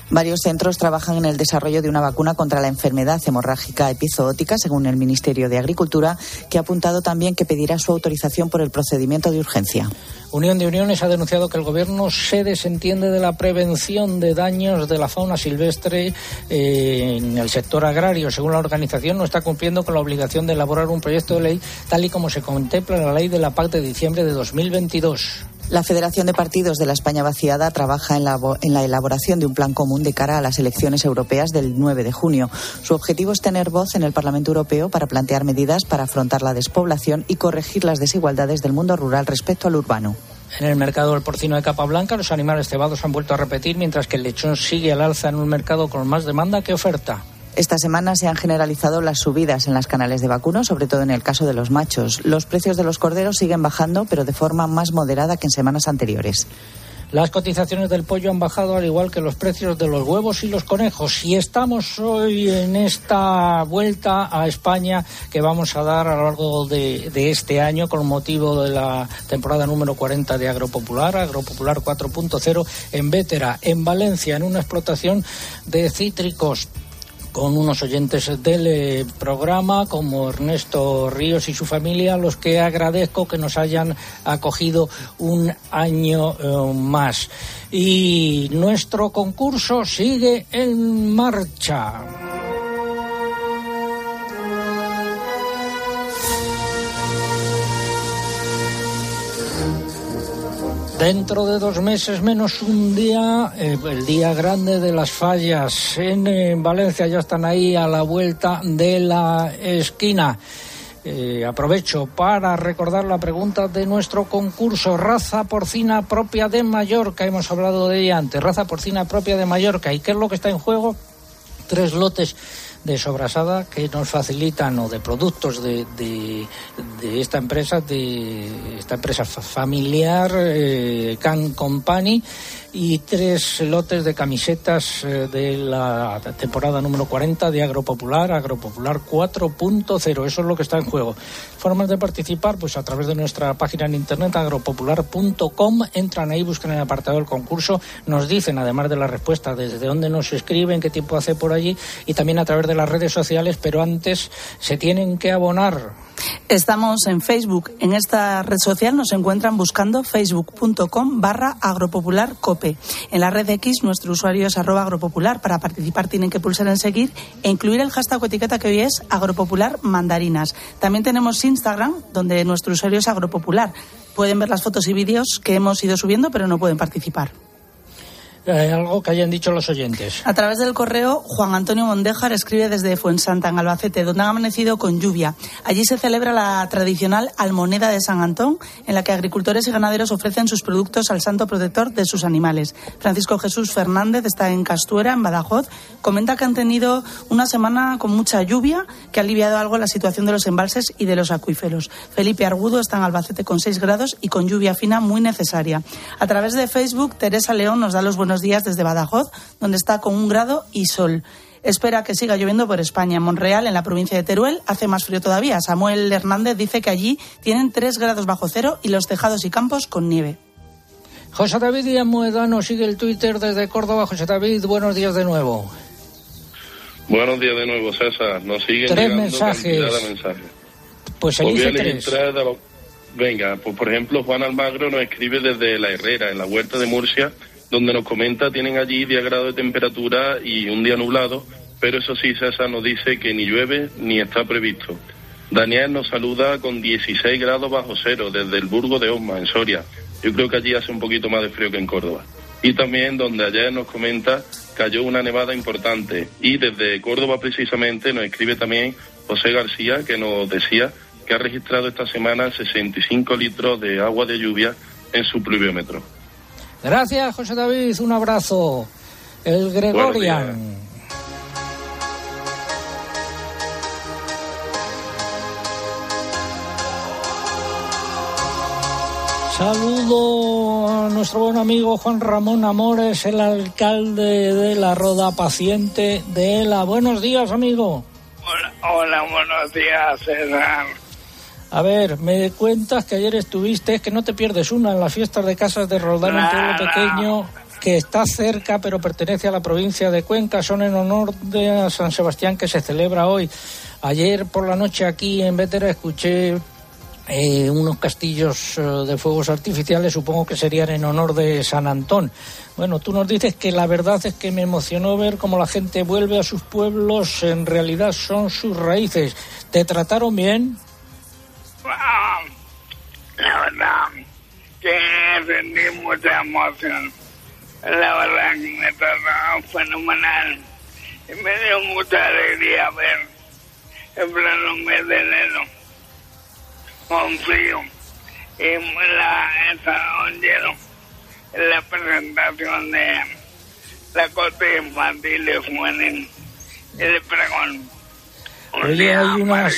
Varios centros trabajan en el desarrollo de una vacuna contra la enfermedad hemorrágica epizootica, según el Ministerio de Agricultura, que ha apuntado también que pedirá su autorización por el procedimiento de urgencia. Unión de Uniones ha denunciado que el Gobierno se desentiende de la prevención de daños de la fauna silvestre eh, en el sector agrario. Según la organización, no está cumpliendo con la obligación de elaborar un proyecto de ley tal y como se contempla en la ley de la PAC de diciembre de 2022. La Federación de Partidos de la España Vaciada trabaja en la, en la, elaboración de un plan común de cara a las elecciones europeas del 9 de junio. Su objetivo es tener voz en el Parlamento Europeo para plantear medidas para afrontar la despoblación y corregir las desigualdades del mundo rural respecto al urbano. En el mercado del porcino de capa blanca, los animales cebados han vuelto a repetir, mientras que el lechón sigue al alza en un mercado con más demanda que oferta. Esta semana se han generalizado las subidas en las canales de vacuno, sobre todo en el caso de los machos. Los precios de los corderos siguen bajando, pero de forma más moderada que en semanas anteriores. Las cotizaciones del pollo han bajado al igual que los precios de los huevos y los conejos. Y estamos hoy en esta vuelta a España que vamos a dar a lo largo de, este año con motivo de la temporada número 40 de Agropopular, Agropopular 4.0 en Vétera, en Valencia, en una explotación de cítricos con unos oyentes del eh, programa como Ernesto Ríos y su familia, a los que agradezco que nos hayan acogido un año eh, más. Y nuestro concurso sigue en marcha. Dentro de dos meses menos un día, eh, el día grande de las fallas en, Valencia, ya están ahí a la vuelta de la esquina. Eh, aprovecho para recordar la pregunta de nuestro concurso, raza porcina propia de Mallorca, hemos hablado de ella antes, raza porcina propia de Mallorca. ¿Y qué es lo que está en juego? Tres lotes de sobrasada que nos facilitan o de productos de, de, esta empresa, de esta empresa familiar, eh, Can Company, y tres lotes de camisetas eh, de la temporada número 40 de Agropopular, Agropopular 4.0. Eso es lo que está en juego. Formas de participar, pues a través de nuestra página en internet agropopular.com. Entran ahí, buscan el apartado del concurso, nos dicen, además de la respuesta, desde dónde nos escriben, qué tiempo hace por allí, y también a través de las redes sociales, pero antes se tienen que abonar. Estamos en Facebook. En esta red social nos encuentran buscando facebook.com barra agropopularcope. En la red X nuestro usuario es arroba agropopular. Para participar tienen que pulsar en seguir e incluir el hashtag o etiqueta que hoy es agropopular mandarinas. También tenemos Instagram donde nuestro usuario es agropopular. Pueden ver las fotos y vídeos que hemos ido subiendo pero no pueden participar. Eh, algo que hayan dicho los oyentes. A través del correo, Juan Antonio Mondejar escribe desde Fuensanta, en Albacete, donde han amanecido con lluvia. Allí se celebra la tradicional Almoneda de San Antón, en la que agricultores y ganaderos ofrecen sus productos al santo protector de sus animales. Francisco Jesús Fernández está en Castuera, en Badajoz. Comenta que han tenido una semana con mucha lluvia, que ha aliviado algo la situación de los embalses y de los acuíferos. Felipe Argudo está en Albacete con 6 grados y con lluvia fina muy necesaria. A través de Facebook, Teresa León nos da los buenos días desde Badajoz, donde está con un grado y sol. Espera que siga lloviendo por España. En Monreal, en la provincia de Teruel, hace más frío todavía. Samuel Hernández dice que allí tienen 3 grados bajo cero y los tejados y campos con nieve. José David Díaz Moedano sigue el Twitter desde Córdoba. José David, buenos días de nuevo. Buenos días de nuevo, César. Nos siguen tres llegando mensajes. De mensajes. Pues elige tres. Venga, pues por ejemplo, Juan Almagro nos escribe desde La Herrera, en la huerta de Murcia, donde nos comenta tienen allí 10 grados de temperatura y un día nublado, pero eso sí, César nos dice que ni llueve ni está previsto. Daniel nos saluda con 16 grados bajo cero desde el Burgo de Osma, en Soria. Yo creo que allí hace un poquito más de frío que en Córdoba. Y también donde ayer nos comenta cayó una nevada importante. Y desde Córdoba precisamente nos escribe también José García que nos decía que ha registrado esta semana 65 litros de agua de lluvia en su pluviómetro. Gracias, José David. Un abrazo. El Gregorian. Saludo a nuestro buen amigo Juan Ramón Amores, el alcalde de la Roda Paciente de ELA. Buenos días, amigo. Hola, hola buenos días, César. A ver, me cuentas que ayer estuviste, es que no te pierdes una en las fiestas de casas de Roldán, un pueblo pequeño que está cerca, pero pertenece a la provincia de Cuenca. Son en honor de San Sebastián que se celebra hoy. Ayer por la noche aquí en Vétera escuché eh, unos castillos eh, de fuegos artificiales, supongo que serían en honor de San Antón. Bueno, tú nos dices que la verdad es que me emocionó ver cómo la gente vuelve a sus pueblos, en realidad son sus raíces. ¿Te trataron bien? La verdad que sentí mucha emoción. La verdad que me trató fenomenal. Y me dio mucha alegría ver el pleno mes de enero con frío y la salón lleno la presentación de la corte infantil de Juanín y de Pregón. Oye, hay unas,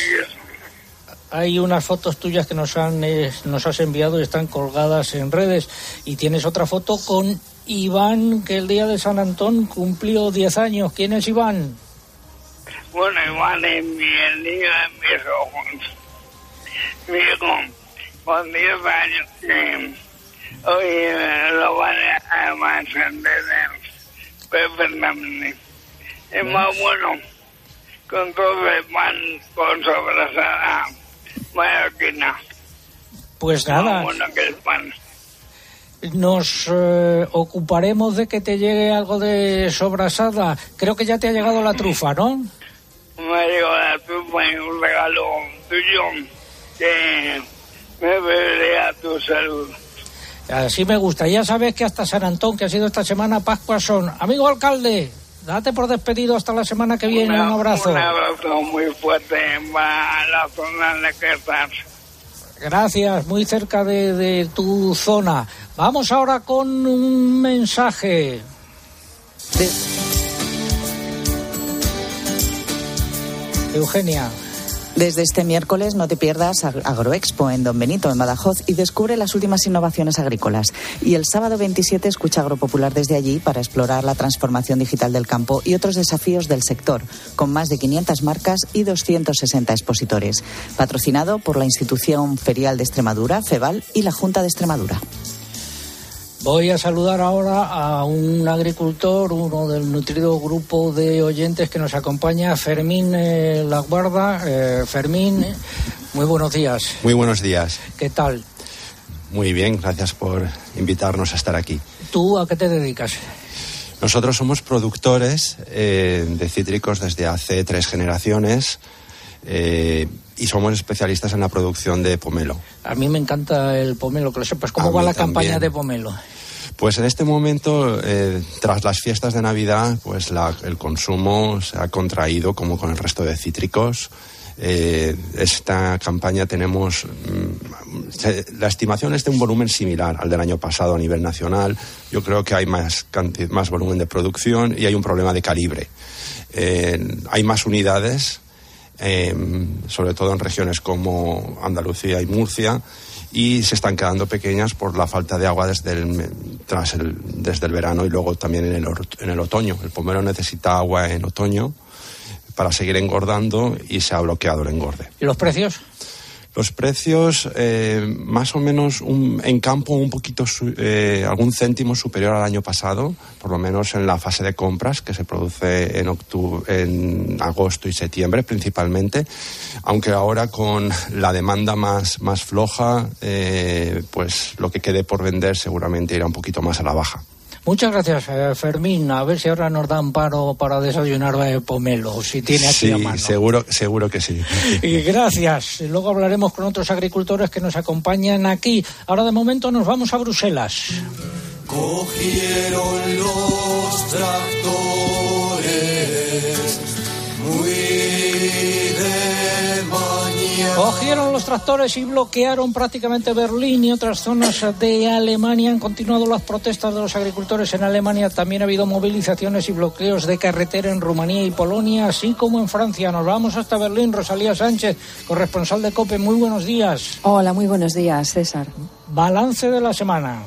hay unas fotos tuyas que nos, han, eh, nos has enviado y están colgadas en redes. Y tienes otra foto con Iván, que el día de San Antón cumplió 10 años. ¿Quién es Iván? Bueno, Iván es mi, de mis ojos. Mi hijo, con 10 años, hoy eh, lo van a, encender perfectamente. Es más bueno con todo el pan con sobrasada mallorquina. Pues nada, bueno que el pan. nos eh, ocuparemos de que te llegue algo de sobrasada. Creo que ya te ha llegado la trufa, ¿no? Me llegó la trufa y un regalo tuyo que me a tu salud. Así me gusta. Ya sabes que hasta San Antón, que ha sido esta semana, Pascua son. Amigo alcalde, date por despedido hasta la semana que viene. Un abrazo. Un abrazo muy fuerte para la zona en la que estás. Gracias, muy cerca de, de tu zona. Vamos ahora con un mensaje. de- Eugenia. Desde este miércoles no te pierdas Ag- Agroexpo en Don Benito, en Badajoz, y descubre las últimas innovaciones agrícolas. Y el sábado 27 escucha Agropopular desde allí para explorar la transformación digital del campo y otros desafíos del sector, con más de 500 marcas y 260 expositores. Patrocinado por la Institución Ferial de Extremadura, FEVAL, y la Junta de Extremadura. Voy a saludar ahora a un agricultor, uno del nutrido grupo de oyentes que nos acompaña, Fermín eh, Laguarda. Eh, Fermín, muy buenos días. Muy buenos días. ¿Qué tal? Muy bien, gracias por invitarnos a estar aquí. ¿Tú a qué te dedicas? Nosotros somos productores eh, de cítricos desde hace tres generaciones eh, y somos especialistas en la producción de pomelo. A mí me encanta el pomelo, que lo sepas. ¿Cómo A va la campaña de pomelo? Pues en este momento, eh, tras las fiestas de Navidad, pues la- el consumo se ha contraído como con el resto de cítricos. Eh, esta campaña tenemos mm, la estimación es de un volumen similar al del año pasado a nivel nacional. Yo creo que hay más, más volumen de producción y hay un problema de calibre. Eh, hay más unidades, sobre todo en regiones como Andalucía y Murcia, y se están quedando pequeñas por la falta de agua desde el, tras el, desde el verano y luego también en el, en el otoño. El pomelo necesita agua en otoño para seguir engordando y se ha bloqueado el engorde. ¿Y los precios? Los precios, eh, más o menos un- en campo, un poquito, eh, algún céntimo superior al año pasado, por lo menos en la fase de compras que se produce en, octu- en agosto y septiembre principalmente, aunque ahora con la demanda más, más floja, eh, pues lo que quede por vender seguramente irá un poquito más a la baja. Muchas gracias, eh, Fermín. A ver si ahora nos dan paro para desayunar de pomelo, si tiene aquí sí, a mano. seguro, seguro que sí. Y gracias. Luego hablaremos con otros agricultores que nos acompañan aquí. Ahora de momento nos vamos a Bruselas. Cogieron los tractores muy. Cogieron los tractores y bloquearon prácticamente Berlín y otras zonas de Alemania. Han continuado las protestas de los agricultores en Alemania. También ha habido movilizaciones y bloqueos de carretera en Rumanía y Polonia, así como en Francia. Nos vamos hasta Berlín. Rosalía Sánchez, corresponsal de COPE. Muy buenos días. Hola, muy buenos días, César. Balance de la semana.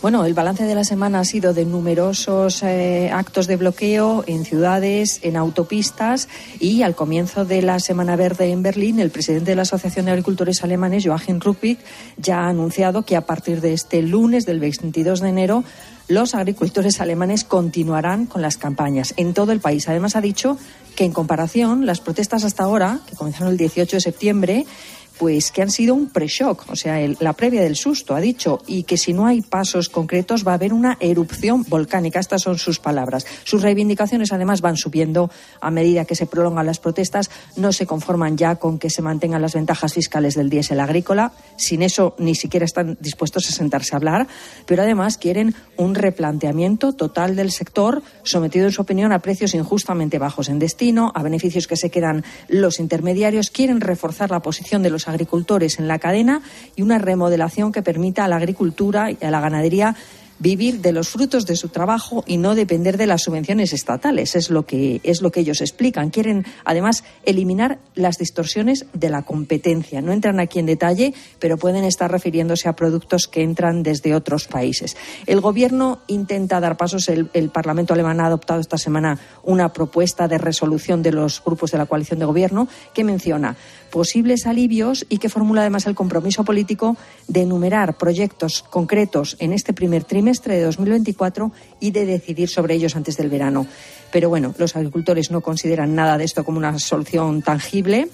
Bueno, el balance de la semana ha sido de numerosos eh, actos de bloqueo en ciudades, en autopistas y al comienzo de la Semana Verde en Berlín, el presidente de la Asociación de Agricultores Alemanes, Joachim Ruppicht, ya ha anunciado que a partir de este lunes, del 22 de enero, los agricultores alemanes continuarán con las campañas en todo el país. Además, ha dicho que en comparación, las protestas hasta ahora, que comenzaron el 18 de septiembre, pues que han sido un pre-shock, o sea, la previa del susto, ha dicho, y que si no hay pasos concretos va a haber una erupción volcánica. Estas son sus palabras. Sus reivindicaciones, además, van subiendo a medida que se prolongan las protestas. No se conforman ya con que se mantengan las ventajas fiscales del diésel agrícola. Sin eso, ni siquiera están dispuestos a sentarse a hablar. Pero además quieren un replanteamiento total del sector, sometido, en su opinión, a precios injustamente bajos en destino, a beneficios que se quedan los intermediarios. Quieren reforzar la posición de los agricultores en la cadena y una remodelación que permita a la agricultura y a la ganadería vivir de los frutos de su trabajo y no depender de las subvenciones estatales. Es lo que, es lo que ellos explican. Quieren, además, eliminar las distorsiones de la competencia. No entran aquí en detalle, pero pueden estar refiriéndose a productos que entran desde otros países. El Gobierno intenta dar pasos. El, el Parlamento alemán ha adoptado esta semana una propuesta de resolución de los grupos de la coalición de Gobierno que menciona posibles alivios y que formula además el compromiso político de enumerar proyectos concretos en este primer trimestre de 2024 y de decidir sobre ellos antes del verano. Pero bueno, los agricultores no consideran nada de esto como una solución tangible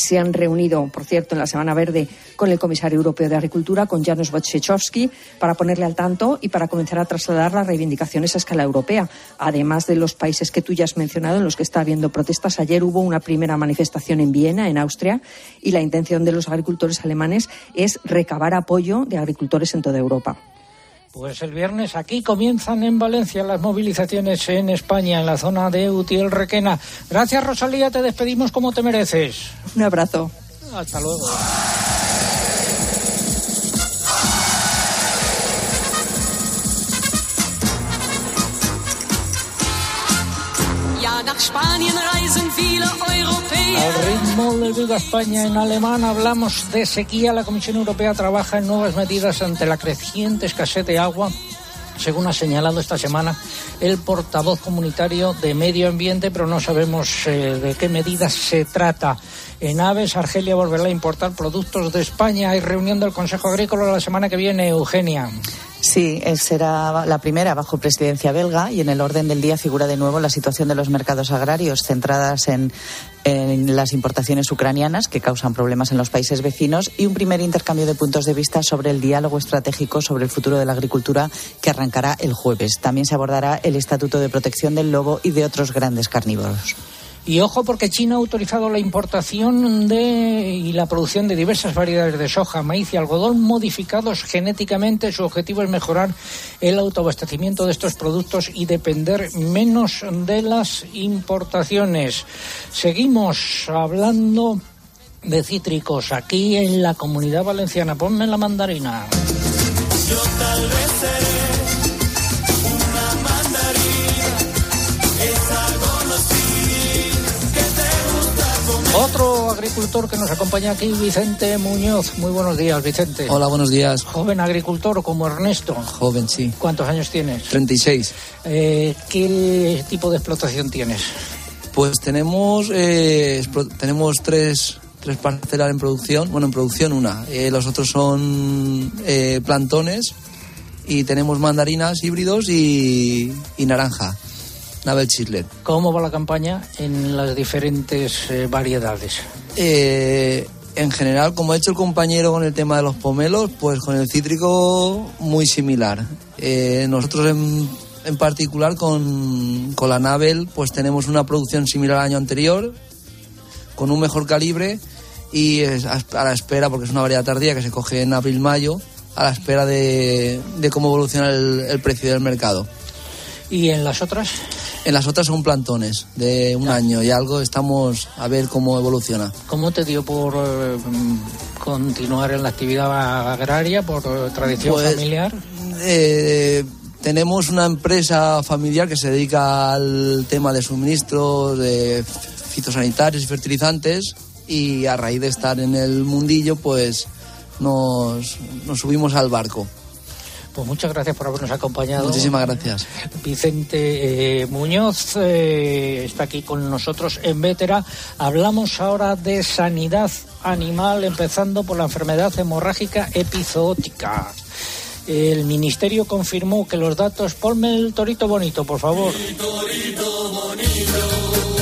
se han reunido, por cierto, en la Semana Verde con el comisario europeo de Agricultura, con Janusz Wojciechowski, para ponerle al tanto y para comenzar a trasladar las reivindicaciones a escala europea. Además de los países que tú ya has mencionado, en los que está habiendo protestas, ayer hubo una primera manifestación en Viena, en Austria, y la intención de los agricultores alemanes es recabar apoyo de agricultores en toda Europa. Pues el viernes aquí comienzan en Valencia las movilizaciones en España, en la zona de Utiel Requena. Gracias, Rosalía, te despedimos como te mereces. Un abrazo. Hasta luego. Del Viva España en alemán hablamos de sequía. La Comisión Europea trabaja en nuevas medidas ante la creciente escasez de agua. Según ha señalado esta semana el portavoz comunitario de Medio Ambiente, pero no sabemos eh, de qué medidas se trata. En Aves, Argelia volverá a importar productos de España. Hay reunión del Consejo Agrícola la semana que viene, Eugenia. Sí, será la primera bajo presidencia belga y en el orden del día figura de nuevo la situación de los mercados agrarios centradas en, en, las importaciones ucranianas que causan problemas en los países vecinos y un primer intercambio de puntos de vista sobre el diálogo estratégico sobre el futuro de la agricultura que arrancará el jueves. También se abordará el Estatuto de Protección del Lobo y de otros grandes carnívoros. Y ojo porque China ha autorizado la importación de y la producción de diversas variedades de soja, maíz y algodón modificados genéticamente. Su objetivo es mejorar el autoabastecimiento de estos productos y depender menos de las importaciones. Seguimos hablando de cítricos aquí en la comunidad valenciana. Ponme la mandarina. Yo tal vez seré Otro agricultor que nos acompaña aquí, Vicente Muñoz. Muy buenos días, Vicente. Hola, buenos días. Joven agricultor como Ernesto. Joven, sí. ¿Cuántos años tienes? 36. Eh, ¿Qué tipo de explotación tienes? Pues tenemos, eh, tenemos tres, tres parcelas en producción. Bueno, en producción una. Eh, los otros son eh, plantones y tenemos mandarinas híbridos y, y naranja. Nabel Chislet. ¿Cómo va la campaña en las diferentes eh, variedades? Eh, en general, como ha hecho el compañero con el tema de los pomelos, pues con el cítrico muy similar. Eh, nosotros en, en particular con, con la Nabel pues tenemos una producción similar al año anterior, con un mejor calibre y es a la espera, porque es una variedad tardía que se coge en abril-mayo, a la espera de, de cómo evoluciona el, el precio del mercado. ¿Y en las otras? En las otras son plantones de un año y algo, estamos a ver cómo evoluciona. ¿Cómo te dio por eh, continuar en la actividad agraria, por eh, tradición Pues, familiar? Eh, tenemos una empresa familiar que se dedica al tema de suministros de fitosanitarios y fertilizantes y a raíz de estar en el mundillo pues nos, nos subimos al barco. Pues muchas gracias por habernos acompañado. Muchísimas gracias. Vicente eh, Muñoz eh, está aquí con nosotros en Vétera. Hablamos ahora de sanidad animal, empezando por la enfermedad hemorrágica epizootica. El ministerio confirmó que los datos. Ponme el torito bonito, por favor.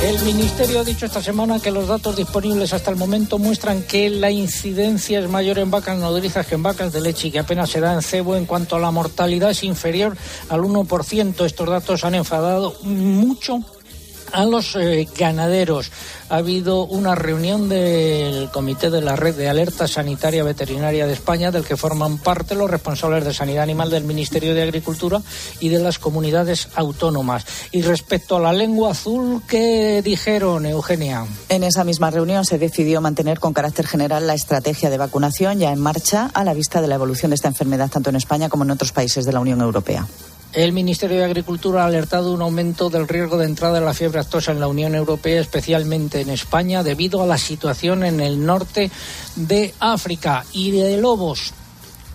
El Ministerio ha dicho esta semana que los datos disponibles hasta el momento muestran que la incidencia es mayor en vacas nodrizas que en vacas de leche y que apenas se da en cebo. En cuanto a la mortalidad es inferior al 1%. Estos datos han enfadado mucho a los eh, ganaderos. Ha habido una reunión del Comité de la Red de Alerta Sanitaria Veterinaria de España, del que forman parte los responsables de Sanidad Animal del Ministerio de Agricultura y de las comunidades autónomas. Y respecto a la lengua azul, ¿qué dijeron, Eugenia? En esa misma reunión se decidió mantener con carácter general la estrategia de vacunación ya en marcha a la vista de la evolución de esta enfermedad tanto en España como en otros países de la Unión Europea. El Ministerio de Agricultura ha alertado un aumento del riesgo de entrada de la fiebre aftosa en la Unión Europea, especialmente en España, debido a la situación en el norte de África y de lobos.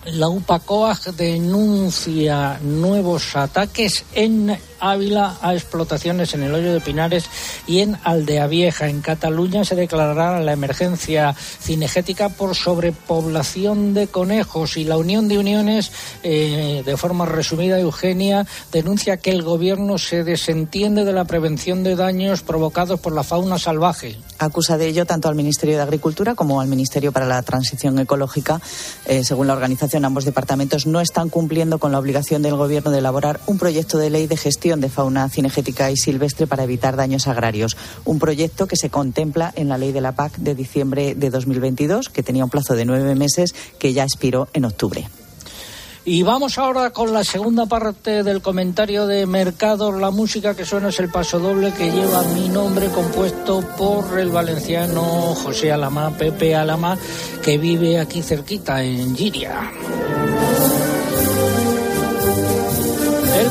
La UPACOAG denuncia nuevos ataques en Ávila a explotaciones en el Hoyo de Pinares y en Aldea Vieja. En Cataluña se declarará la emergencia cinegética por sobrepoblación de conejos y la Unión de Uniones, eh, de forma resumida, Eugenia, denuncia que el gobierno se desentiende de la prevención de daños provocados por la fauna salvaje. Acusa de ello tanto al Ministerio de Agricultura como al Ministerio para la Transición Ecológica. Eh, según la organización, ambos departamentos no están cumpliendo con la obligación del Gobierno de elaborar un proyecto de ley de gestión de fauna cinegética y silvestre para evitar daños agrarios. Un proyecto que se contempla en la ley de la PAC de diciembre de 2022, que tenía un plazo de nueve meses, que ya expiró en octubre. Y vamos ahora con la segunda parte del comentario de mercados. La música que suena es el paso doble que lleva mi nombre compuesto por el valenciano José Alamá, Pepe Alamá, que vive aquí cerquita en Giria.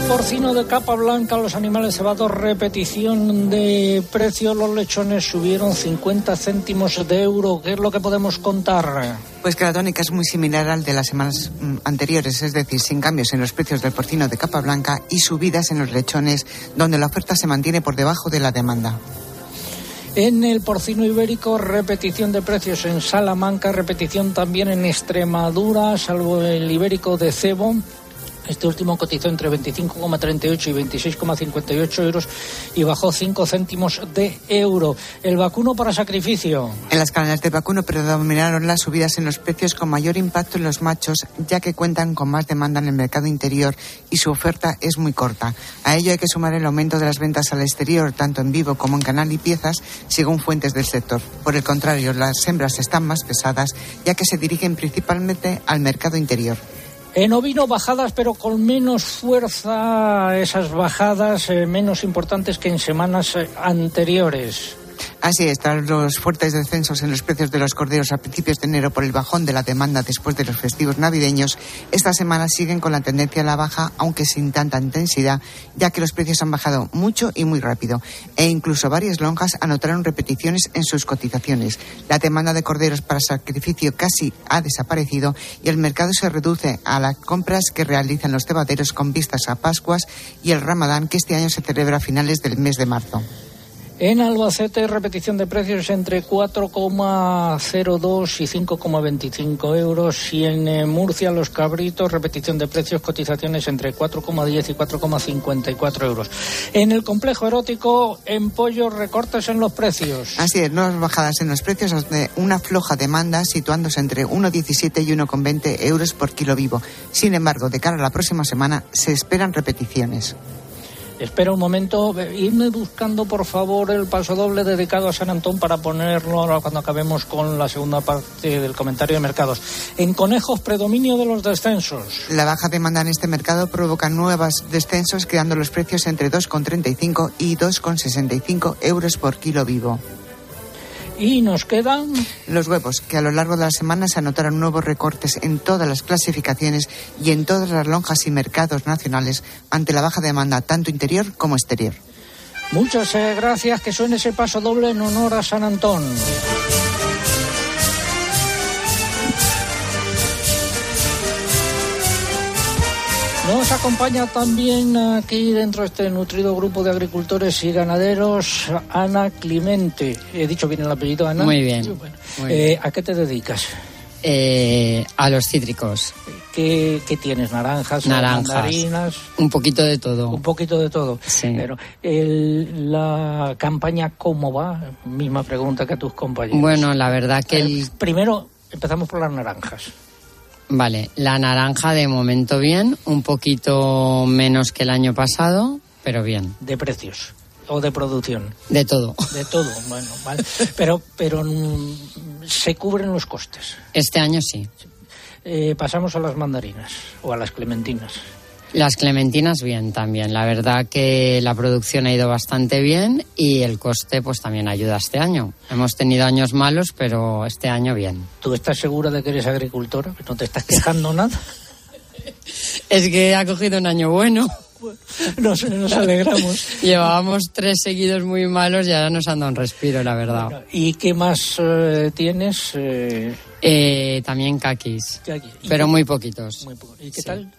Porcino de capa blanca, los animales cebados, repetición de precio. Los lechones subieron 50 céntimos de euro. ¿Qué es lo que podemos contar? Pues que la tónica es muy similar al de las semanas mm, anteriores, es decir, sin cambios en los precios del porcino de capa blanca y subidas en los lechones, donde la oferta se mantiene por debajo de la demanda. En el porcino ibérico, repetición de precios en Salamanca, repetición también en Extremadura, salvo el ibérico de cebo. Este último cotizó entre 25,38 y 26,58 euros y bajó 5 céntimos de euro. El vacuno para sacrificio. En las cadenas de vacuno predominaron las subidas en los precios con mayor impacto en los machos, ya que cuentan con más demanda en el mercado interior y su oferta es muy corta. A ello hay que sumar el aumento de las ventas al exterior, tanto en vivo como en canal y piezas, según fuentes del sector. Por el contrario, las hembras están más pesadas, ya que se dirigen principalmente al mercado interior. En ovino bajadas, pero con menos fuerza, esas bajadas eh, menos importantes que en semanas eh, anteriores. Así están los fuertes descensos en los precios de los corderos a principios de enero por el bajón de la demanda después de los festivos navideños. Esta semana siguen con la tendencia a la baja, aunque sin tanta intensidad, ya que los precios han bajado mucho y muy rápido. E incluso varias lonjas anotaron repeticiones en sus cotizaciones. La demanda de corderos para sacrificio casi ha desaparecido y el mercado se reduce a las compras que realizan los cebaderos con vistas a Pascuas y el Ramadán, que este año se celebra a finales del mes de marzo. En Albacete, repetición de precios entre 4,02 y 5,25 euros. Y en eh, Murcia, los cabritos, repetición de precios, cotizaciones entre 4,10 y 4,54 euros. En el complejo erótico, en pollo, recortes en los precios. Así es, nuevas bajadas en los precios ante una floja demanda situándose entre 1,17 y 1,20 euros por kilo vivo. Sin embargo, de cara a la próxima semana se esperan repeticiones. Espera un momento, irme buscando por favor el paso doble dedicado a San Antón para ponerlo ahora cuando acabemos con la segunda parte del comentario de mercados. En conejos, predominio de los descensos. La baja demanda en este mercado provoca nuevos descensos, quedando los precios entre 2,35 y 2,65 euros por kilo vivo. Y nos quedan Los huevos, que a lo largo de la semana se anotaron nuevos recortes en todas las clasificaciones y en todas las lonjas y mercados nacionales ante la baja demanda tanto interior como exterior. Muchas eh, gracias. Que suene ese paso doble en honor a San Antón. Nos acompaña también aquí dentro de este nutrido grupo de agricultores y ganaderos Ana Clemente. He dicho bien el apellido, Ana. Muy bien. Bueno, Muy eh, ¿A qué te dedicas? Eh, a los cítricos. ¿Qué, qué tienes? ¿Naranjas? Naranjas. mandarinas? Un poquito de todo. Un poquito de todo. Sí. Pero el- la campaña, ¿cómo va? Misma pregunta que a tus compañeros. Bueno, la verdad que el... Primero, empezamos por las naranjas. Vale, la naranja de momento bien, un poquito menos que el año pasado, pero bien. De precios. o de producción? De todo. De todo, bueno, vale. Pero, pero mm, se cubren los costes. Este año sí. Eh, pasamos a las mandarinas o a las clementinas. Las clementinas bien también. La verdad que la producción ha ido bastante bien y el coste pues también ayuda este año. Hemos tenido años malos, pero este año bien. ¿Tú estás segura de que eres agricultora? ¿Que no te estás quejando nada? Es que ha cogido un año bueno. Nos, nos alegramos. Llevábamos tres seguidos muy malos y ahora nos han dado un respiro, la verdad. ¿Y qué más eh, tienes? Eh, Eh, también caquis, pero muy poquitos. muy. ¿Y qué Sí. tal?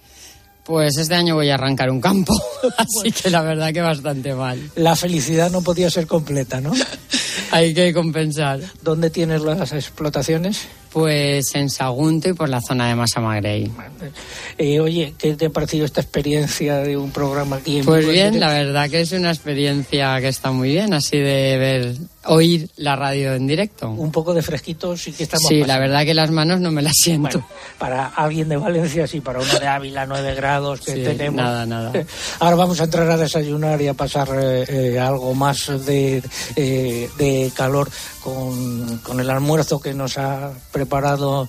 Pues este año voy a arrancar un campo, así que la verdad que bastante mal. La felicidad no podía ser completa, ¿no? Hay que compensar. ¿Dónde tienes las explotaciones? Pues en Sagunto y por la zona de Masamagrey. Eh, oye, ¿qué te ha parecido esta experiencia de un programa aquí en Pues bien, la verdad que es una experiencia que está muy bien, así de ver, oír la radio en directo. Un poco de fresquito sí que estamos Sí, la verdad que las manos no me las siento. Bueno, para alguien de Valencia, sí, para uno de Ávila, 9 grados que Sí, tenemos. nada, nada. Ahora vamos a entrar a desayunar y a pasar eh, eh, algo más de, eh, de calor con, con el almuerzo que nos ha preparado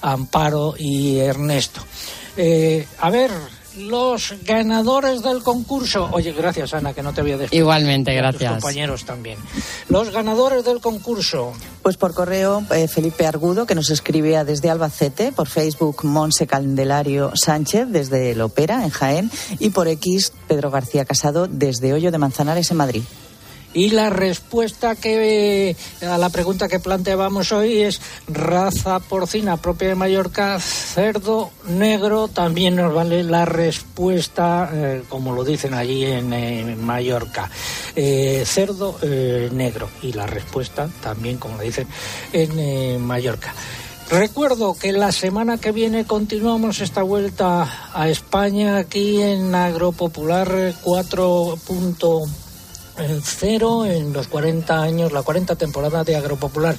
Amparo y Ernesto. A ver, los ganadores del concurso. Oye, gracias Ana, que no te había despedido. Igualmente, Y a tus gracias. compañeros también. Los ganadores del concurso. Pues por correo, eh, Felipe Argudo, que nos escribía desde Albacete, por Facebook, Monse Candelario Sánchez, desde Lopera, en Jaén, y por X, Pedro García Casado, desde Hoyo de Manzanares, en Madrid. Y la respuesta que a la pregunta que planteábamos hoy es raza porcina propia de Mallorca, cerdo negro. También nos vale la respuesta, eh, como lo dicen allí en, Mallorca, eh, cerdo eh, negro. Y la respuesta también, como lo dicen en Mallorca. Recuerdo que la semana que viene continuamos esta vuelta a España aquí en Agropopular 4 cero en los 40 años, la 40 temporada de Agropopular.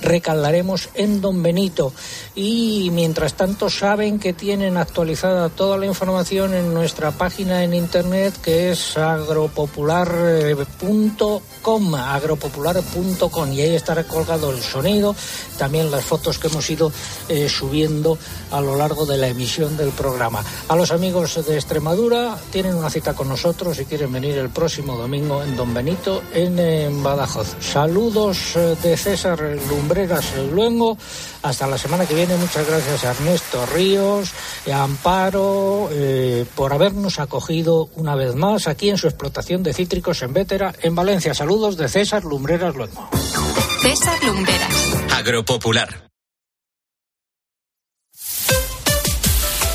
Recaldaremos en Don Benito. Y mientras tanto saben que tienen actualizada toda la información en nuestra página en internet que es agropopular.com, agropopular.com. Y ahí estará colgado el sonido, también las fotos que hemos ido eh, subiendo a lo largo de la emisión del programa. A los amigos de Extremadura tienen una cita con nosotros si quieren venir el próximo domingo Don Benito, en, Badajoz. Saludos eh, de César Lumbreras Luengo. Hasta la semana que viene. Muchas gracias a Ernesto Ríos y a Amparo eh, por habernos acogido una vez más aquí en su explotación de cítricos en Vétera, en Valencia. Saludos de César Lumbreras Luengo. César Lumberas. Agropopular.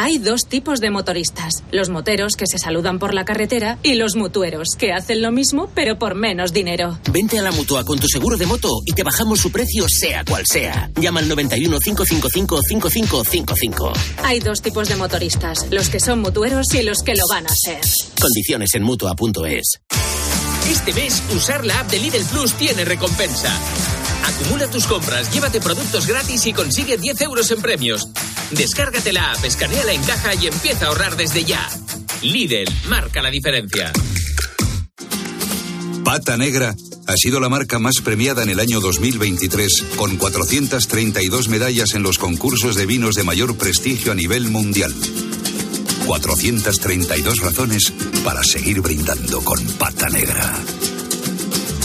Hay dos tipos de motoristas, los moteros que se saludan por la carretera y los mutueros que hacen lo mismo pero por menos dinero. Vente a la mutua con tu seguro de moto y te bajamos su precio sea cual sea. Llama al 91 555 5555. Hay dos tipos de motoristas, los que son mutueros y los que lo van a ser. Condiciones en mutua.es. Este mes, usar la app de Lidl Plus tiene recompensa. Acumula tus compras, llévate productos gratis y consigue 10 euros en premios. Descárgate la app, escaneala en caja y empieza a ahorrar desde ya. Lidl, marca la diferencia. Pata Negra ha sido la marca más premiada en el año 2023, con 432 medallas en los concursos de vinos de mayor prestigio a nivel mundial. 432 razones para seguir brindando con Pata Negra.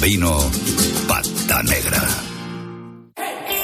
Vino Pata Negra.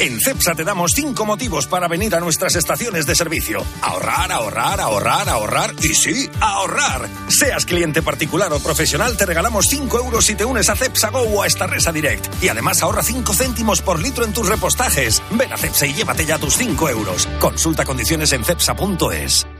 En CEPSA te damos cinco motivos para venir a nuestras estaciones de servicio. Ahorrar, ahorrar, ahorrar, ahorrar y sí, ahorrar. Seas cliente particular o profesional, te regalamos 5 euros si te unes a CEPSA Go o a Estarresa Direct. Y además ahorra 5 céntimos por litro en tus repostajes. Ven a CEPSA y llévate ya tus 5 euros. Consulta condiciones en CEPSA.es.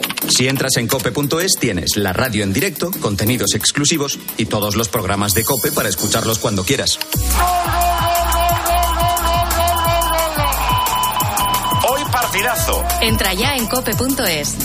Si entras en cope.es tienes la radio en directo, contenidos exclusivos y todos los programas de Cope para escucharlos cuando quieras. Hoy partidazo. Entra ya en cope.es.